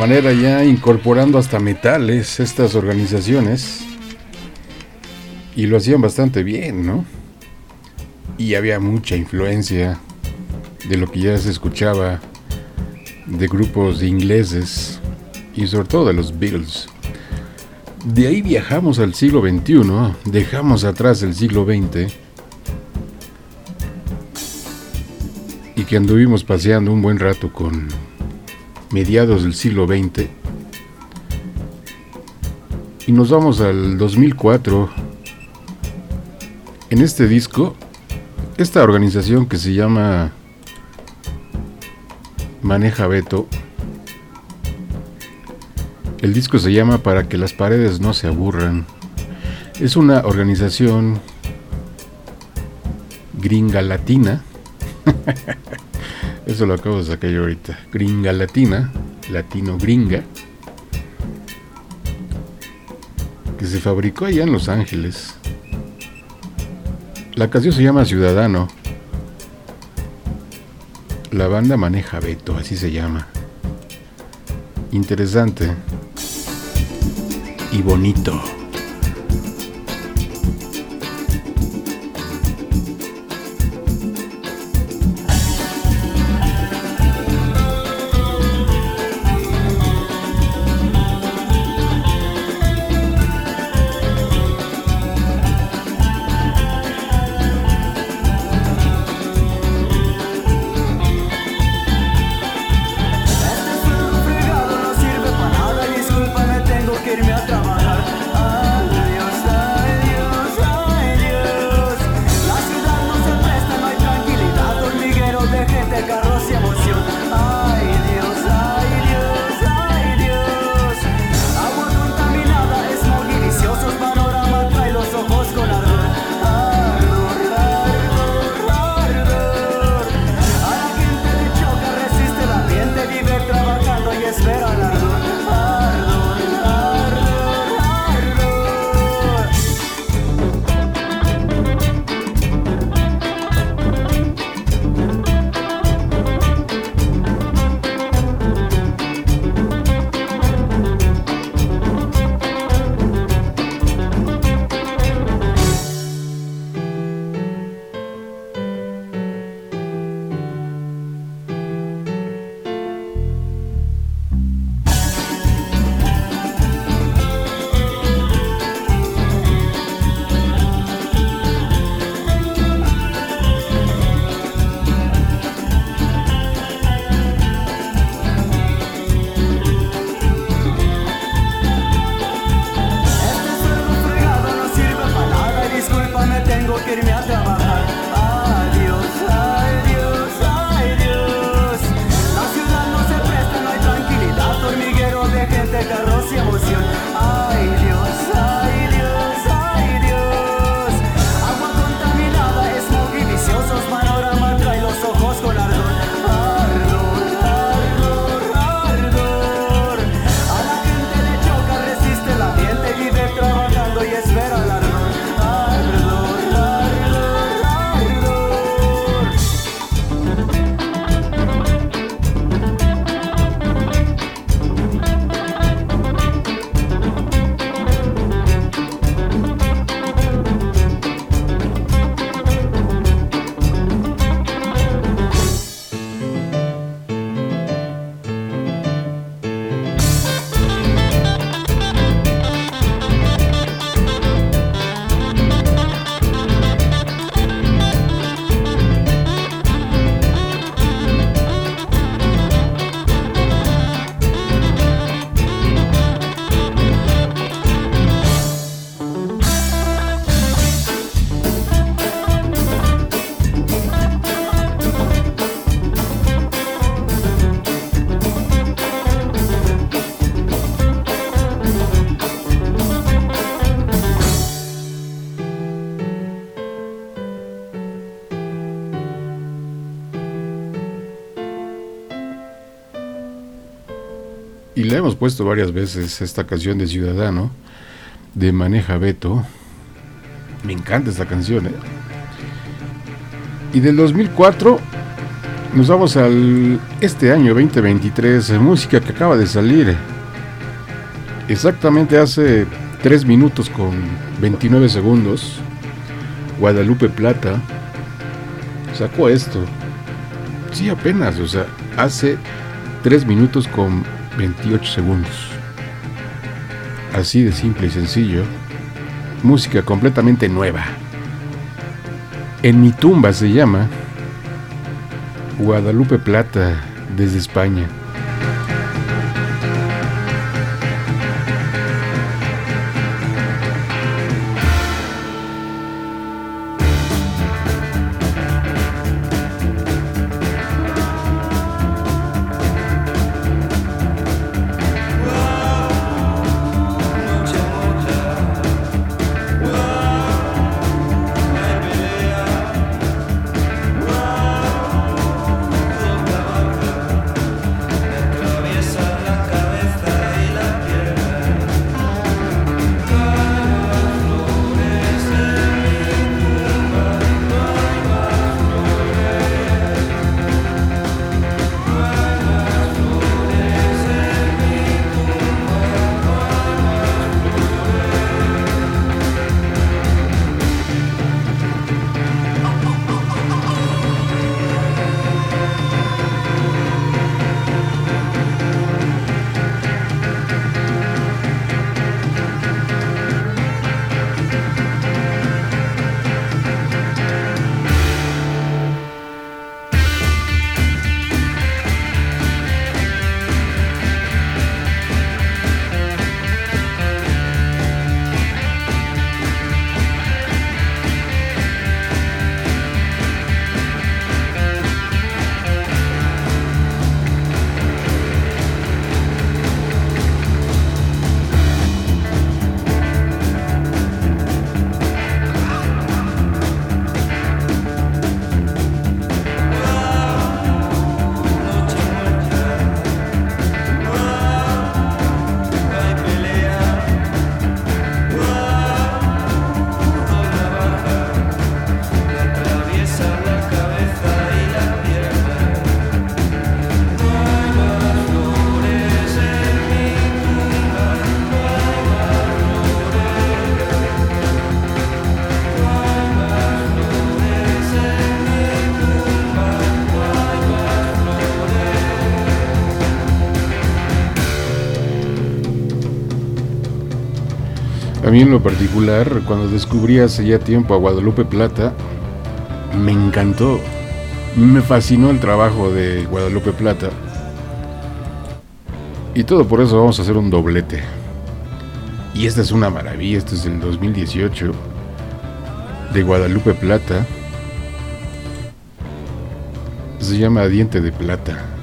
Manera ya incorporando hasta metales estas organizaciones y lo hacían bastante bien, ¿no? Y había mucha influencia de lo que ya se escuchaba de grupos ingleses y sobre todo de los Beatles. De ahí viajamos al siglo XXI, dejamos atrás el siglo XX y que anduvimos paseando un buen rato con mediados del siglo XX. Y nos vamos al 2004. En este disco, esta organización que se llama Maneja Beto, el disco se llama Para que las paredes no se aburran. Es una organización gringa latina. Eso lo acabo de sacar yo ahorita. Gringa latina, latino gringa. Que se fabricó allá en Los Ángeles. La canción se llama Ciudadano. La banda maneja Beto, así se llama. Interesante. Y bonito. Hemos puesto varias veces esta canción de Ciudadano, de Maneja Beto. Me encanta esta canción, ¿eh? Y del 2004 nos vamos al este año 2023, eh, música que acaba de salir. Exactamente hace 3 minutos con 29 segundos. Guadalupe Plata sacó esto. Sí, apenas, o sea, hace 3 minutos con 28 segundos. Así de simple y sencillo. Música completamente nueva. En mi tumba se llama Guadalupe Plata desde España. A mí en lo particular, cuando descubrí hace ya tiempo a Guadalupe Plata, me encantó. Me fascinó el trabajo de Guadalupe Plata. Y todo por eso vamos a hacer un doblete. Y esta es una maravilla, este es del 2018, de Guadalupe Plata. Se llama Diente de Plata.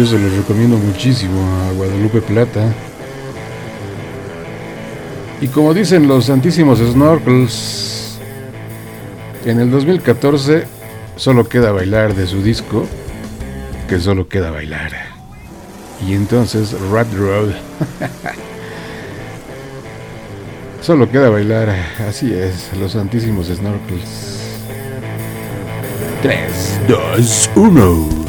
Yo se los recomiendo muchísimo a Guadalupe Plata. Y como dicen los santísimos snorkels, en el 2014 solo queda bailar de su disco, que solo queda bailar. Y entonces Rat Road. solo queda bailar, así es, los santísimos snorkels. 3, 2, 1.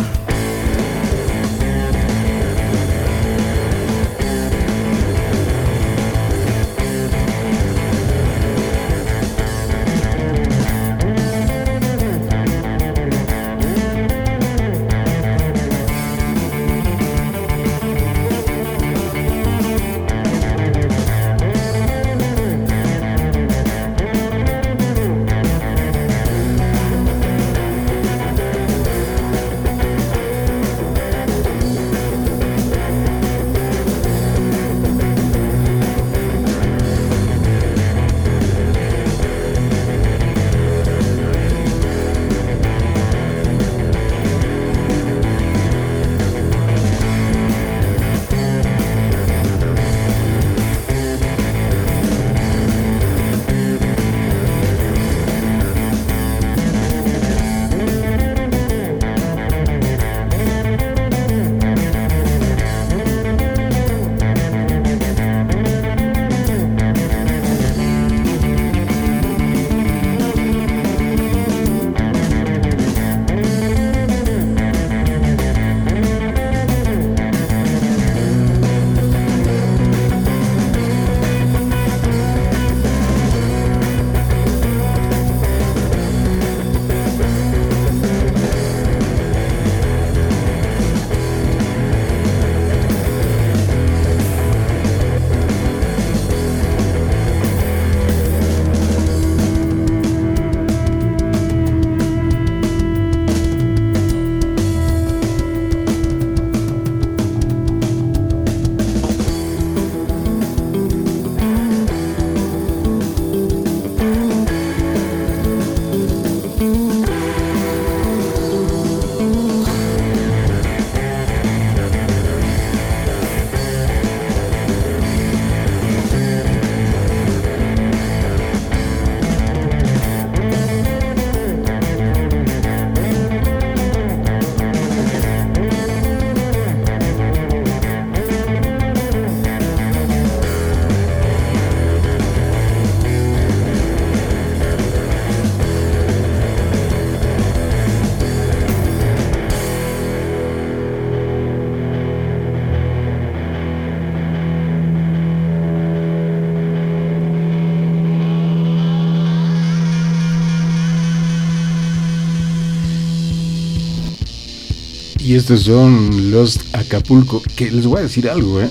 Y estos son los Acapulco. Que les voy a decir algo, ¿eh?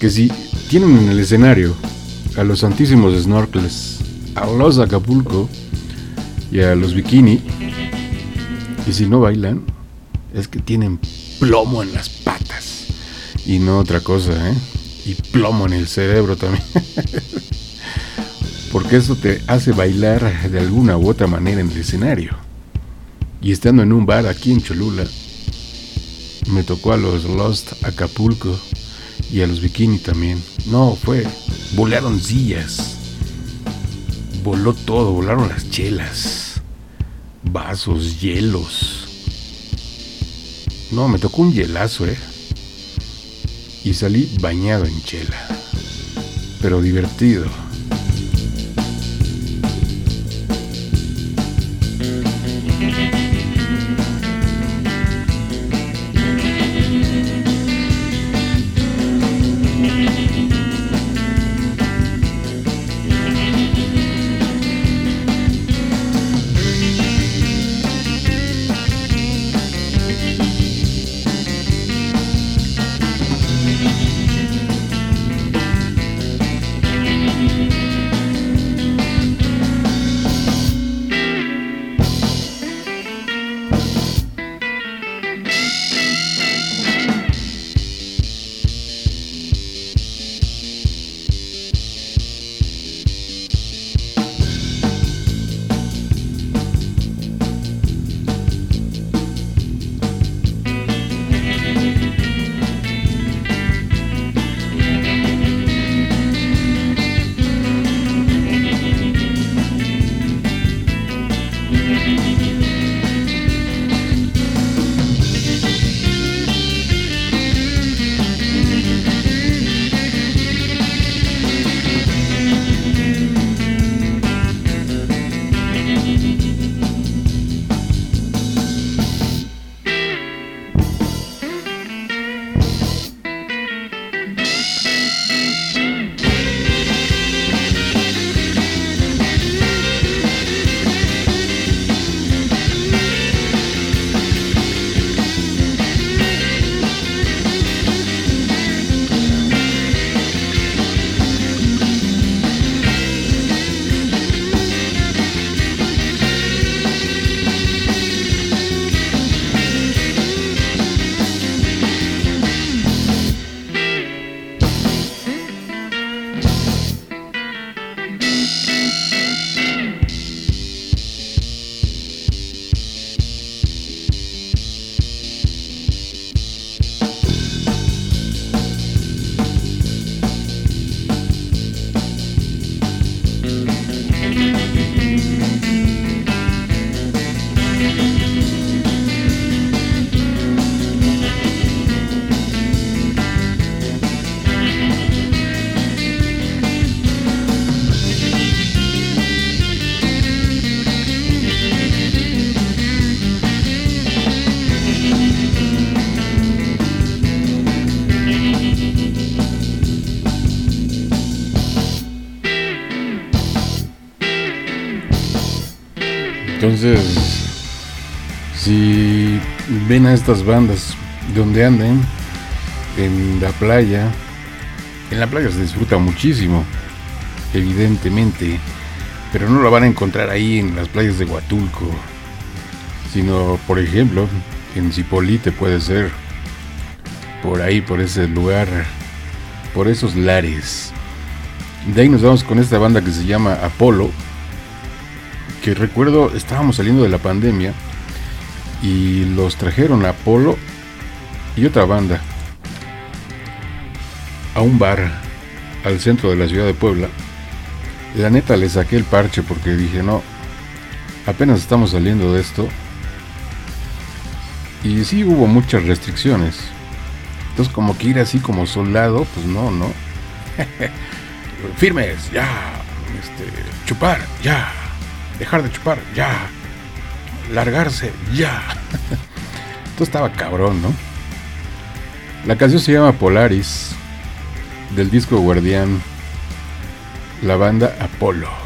Que si tienen en el escenario a los santísimos snorkels, a los Acapulco y a los bikini, y si no bailan, es que tienen plomo en las patas. Y no otra cosa, ¿eh? Y plomo en el cerebro también. Porque eso te hace bailar de alguna u otra manera en el escenario. Y estando en un bar aquí en Cholula, me tocó a los Lost Acapulco y a los Bikini también. No, fue, volaron sillas, voló todo, volaron las chelas, vasos, hielos. No, me tocó un hielazo, eh. Y salí bañado en chela, pero divertido. Entonces, si ven a estas bandas donde anden, en la playa, en la playa se disfruta muchísimo, evidentemente, pero no lo van a encontrar ahí en las playas de Huatulco, sino, por ejemplo, en Cipolite puede ser, por ahí, por ese lugar, por esos lares. De ahí nos vamos con esta banda que se llama Apolo, que recuerdo estábamos saliendo de la pandemia y los trajeron a Apolo y otra banda a un bar al centro de la ciudad de Puebla. La neta le saqué el parche porque dije, no, apenas estamos saliendo de esto. Y sí hubo muchas restricciones. Entonces como que ir así como soldado, pues no, no. Firmes, ya. Este, chupar, ya. Dejar de chupar, ya. Largarse, ya. Esto estaba cabrón, ¿no? La canción se llama Polaris, del disco Guardián, la banda Apolo.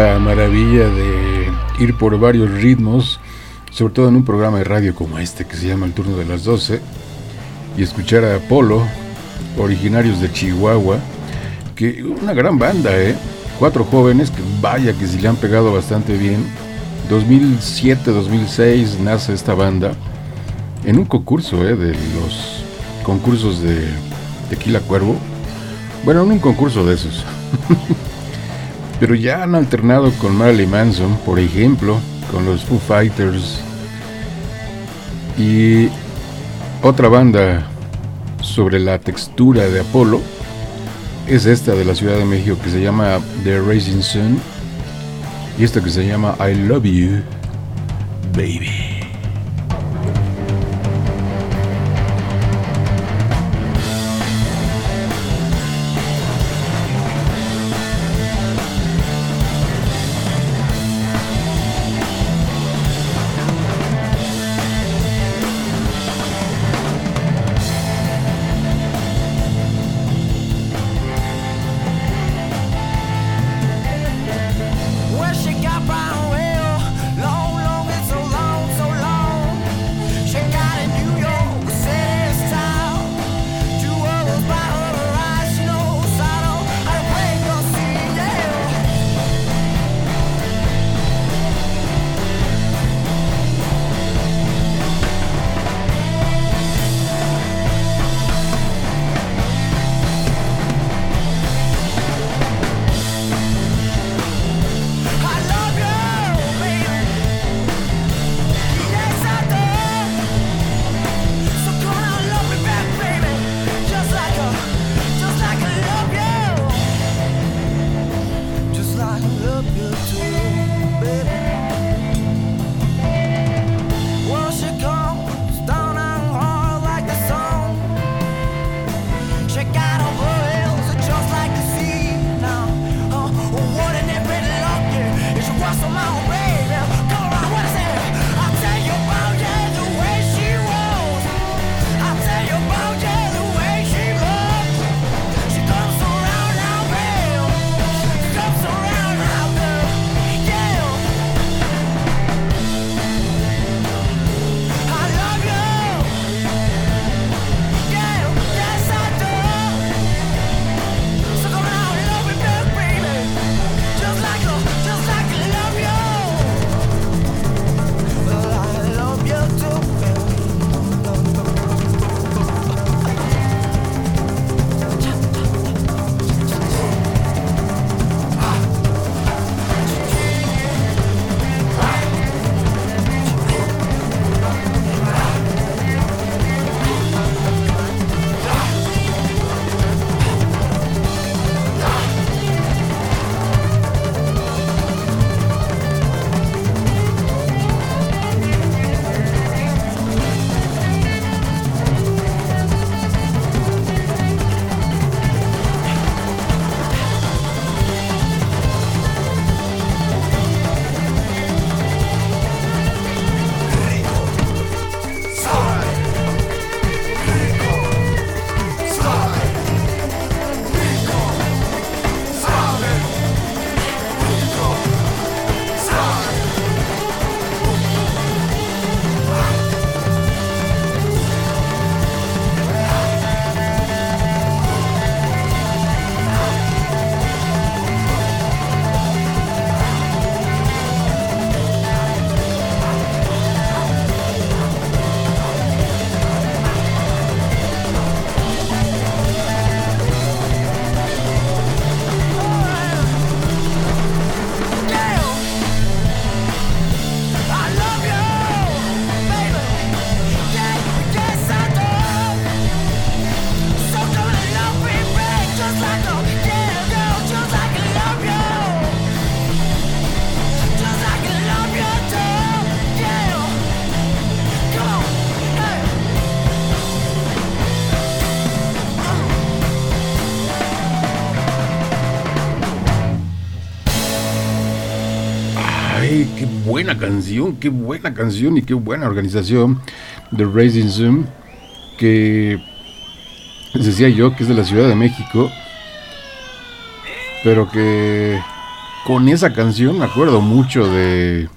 La maravilla de ir por varios ritmos, sobre todo en un programa de radio como este que se llama El Turno de las 12, y escuchar a Apolo, originarios de Chihuahua, que una gran banda, ¿eh? Cuatro jóvenes que vaya que si le han pegado bastante bien. 2007-2006 nace esta banda en un concurso ¿eh? de los concursos de Tequila Cuervo. Bueno, en un concurso de esos. Pero ya han alternado con Marilyn Manson, por ejemplo, con los Foo Fighters. Y otra banda sobre la textura de Apolo es esta de la Ciudad de México que se llama The Rising Sun. Y esta que se llama I Love You, Baby. Buena canción, qué buena canción y qué buena organización de Raising Zoom, que decía yo que es de la Ciudad de México, pero que con esa canción me acuerdo mucho de...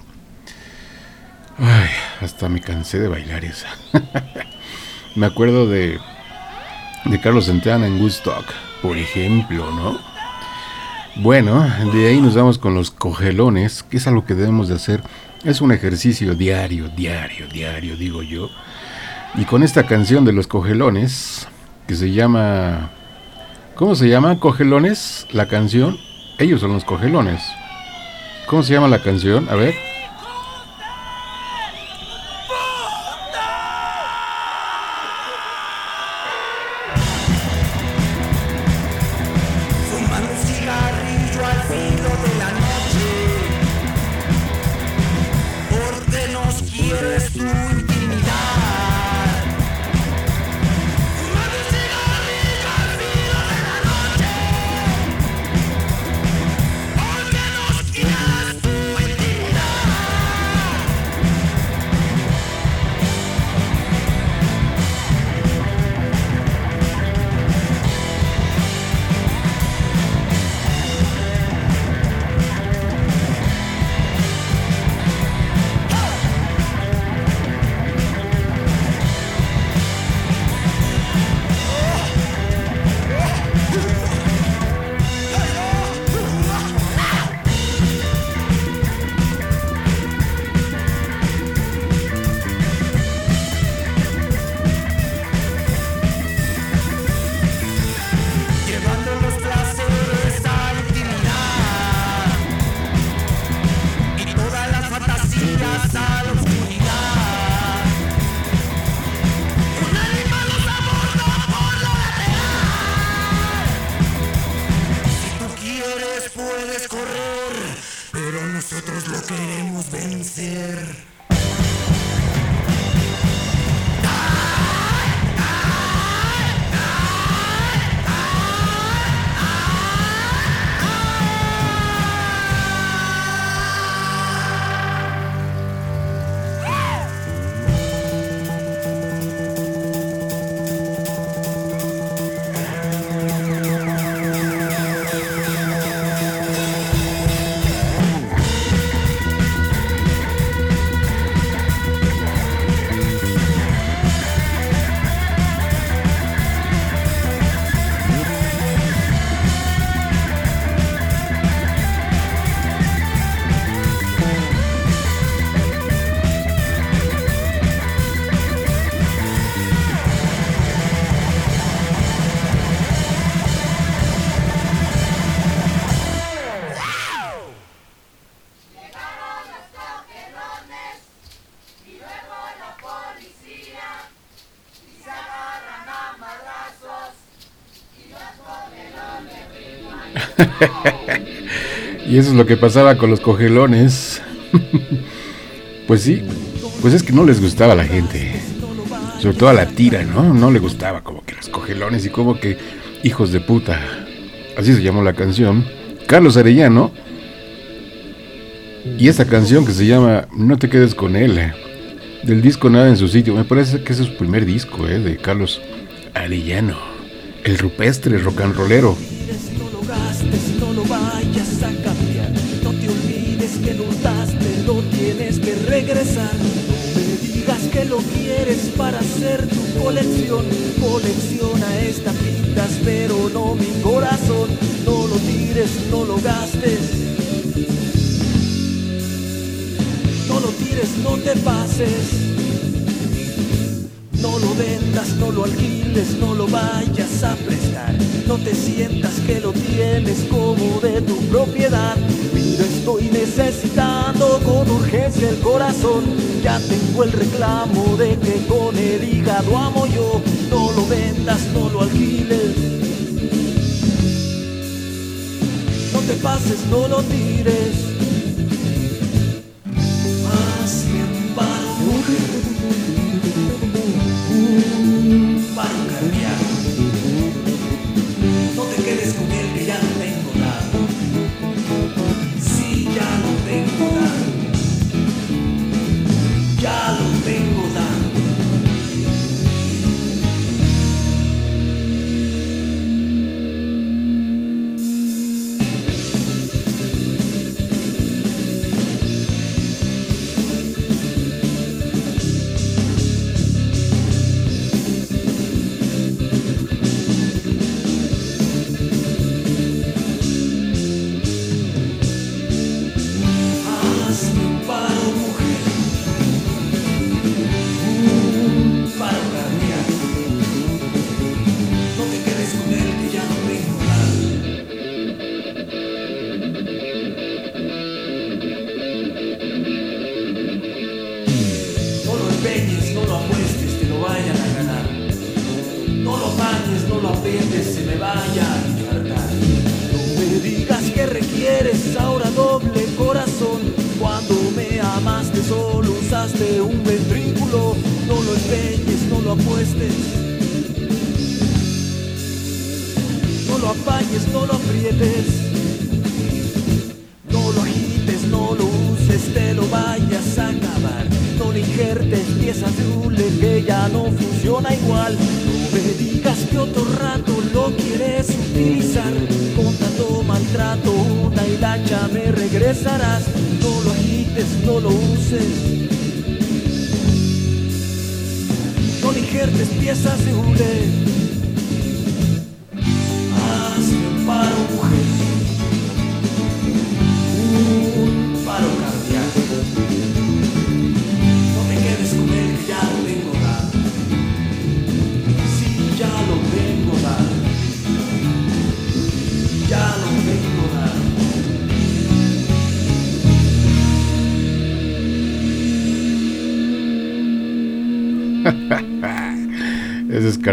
Ay, hasta me cansé de bailar esa. me acuerdo de, de Carlos Santana en Woodstock, por ejemplo, ¿no? Bueno, de ahí nos vamos con los cogelones, que es algo que debemos de hacer. Es un ejercicio diario, diario, diario, digo yo. Y con esta canción de los cogelones, que se llama... ¿Cómo se llama? Cogelones, la canción. Ellos son los cogelones. ¿Cómo se llama la canción? A ver. y eso es lo que pasaba con los cogelones. pues sí, pues es que no les gustaba a la gente. Sobre todo a la tira, ¿no? No le gustaba como que los cogelones y como que hijos de puta. Así se llamó la canción. Carlos Arellano. Y esa canción que se llama No te quedes con él. Del disco Nada en su sitio. Me parece que es su primer disco, ¿eh? De Carlos Arellano. El rupestre rock and rollero. De que con el hígado amo yo. No lo vendas, no lo alquiles. No te pases, no lo tires. Más sin embargo,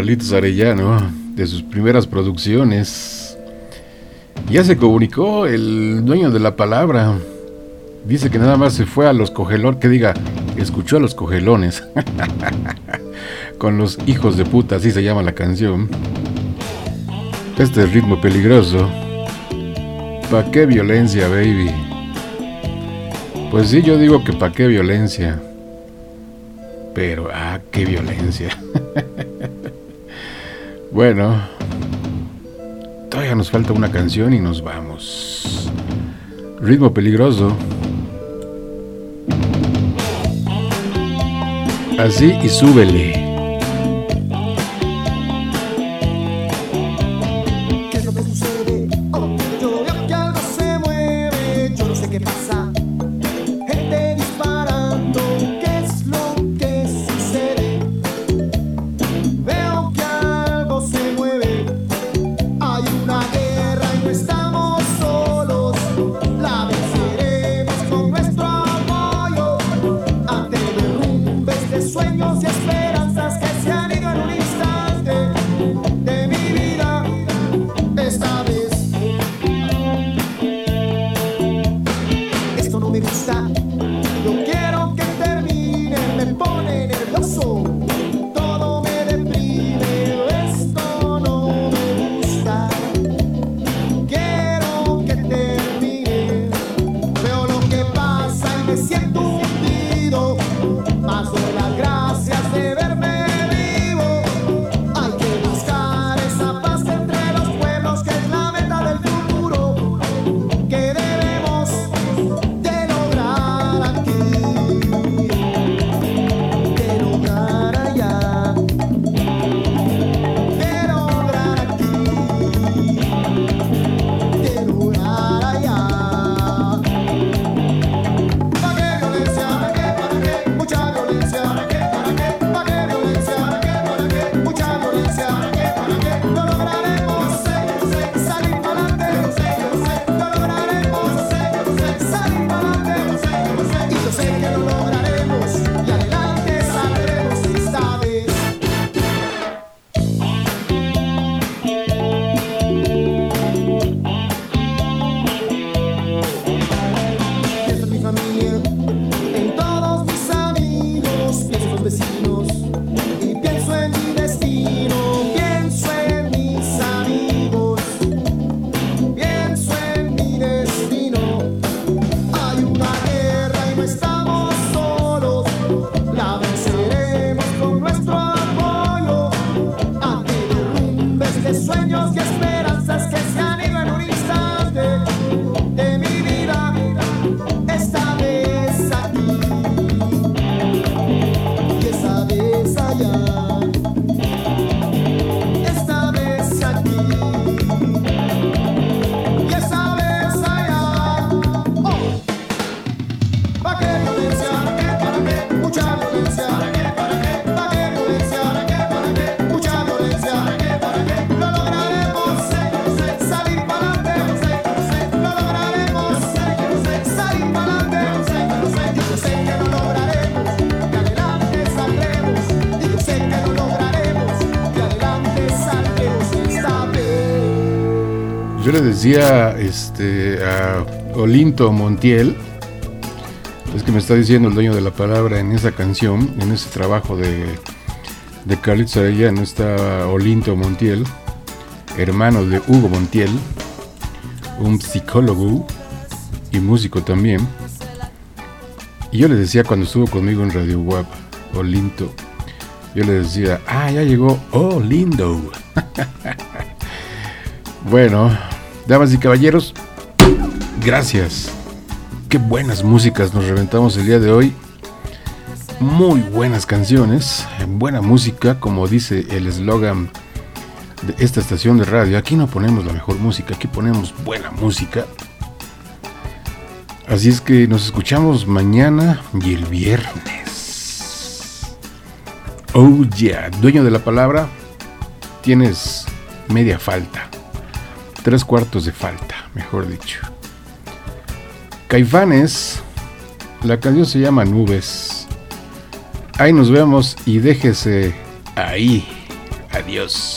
Carlitos Arellano, de sus primeras producciones. Ya se comunicó el dueño de la palabra. Dice que nada más se fue a los cogelones, que diga, escuchó a los cogelones. Con los hijos de puta, así se llama la canción. Este ritmo peligroso. ¿Pa' qué violencia, baby? Pues sí, yo digo que pa' qué violencia. Pero, ah, qué violencia. Bueno, todavía nos falta una canción y nos vamos. Ritmo peligroso. Así y súbele. decía este, a Olinto Montiel, es que me está diciendo el dueño de la palabra en esa canción, en ese trabajo de, de Carlitos Arellano, está Olinto Montiel, hermano de Hugo Montiel, un psicólogo y músico también. Y yo le decía cuando estuvo conmigo en Radio Web, Olinto, yo le decía, ah, ya llegó Olindo. bueno, damas y caballeros, gracias. Qué buenas músicas nos reventamos el día de hoy. Muy buenas canciones, buena música, como dice el eslogan de esta estación de radio. Aquí no ponemos la mejor música, aquí ponemos buena música. Así es que nos escuchamos mañana y el viernes. Oh yeah, dueño de la palabra, tienes media falta. Tres cuartos de falta, mejor dicho. Caifanes, la canción se llama Nubes. Ahí nos vemos y déjese ahí. Adiós.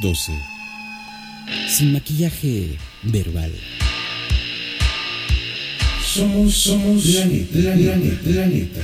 Las 12. Sin maquillaje verbal. Somos, somos la neta, la neta, la neta.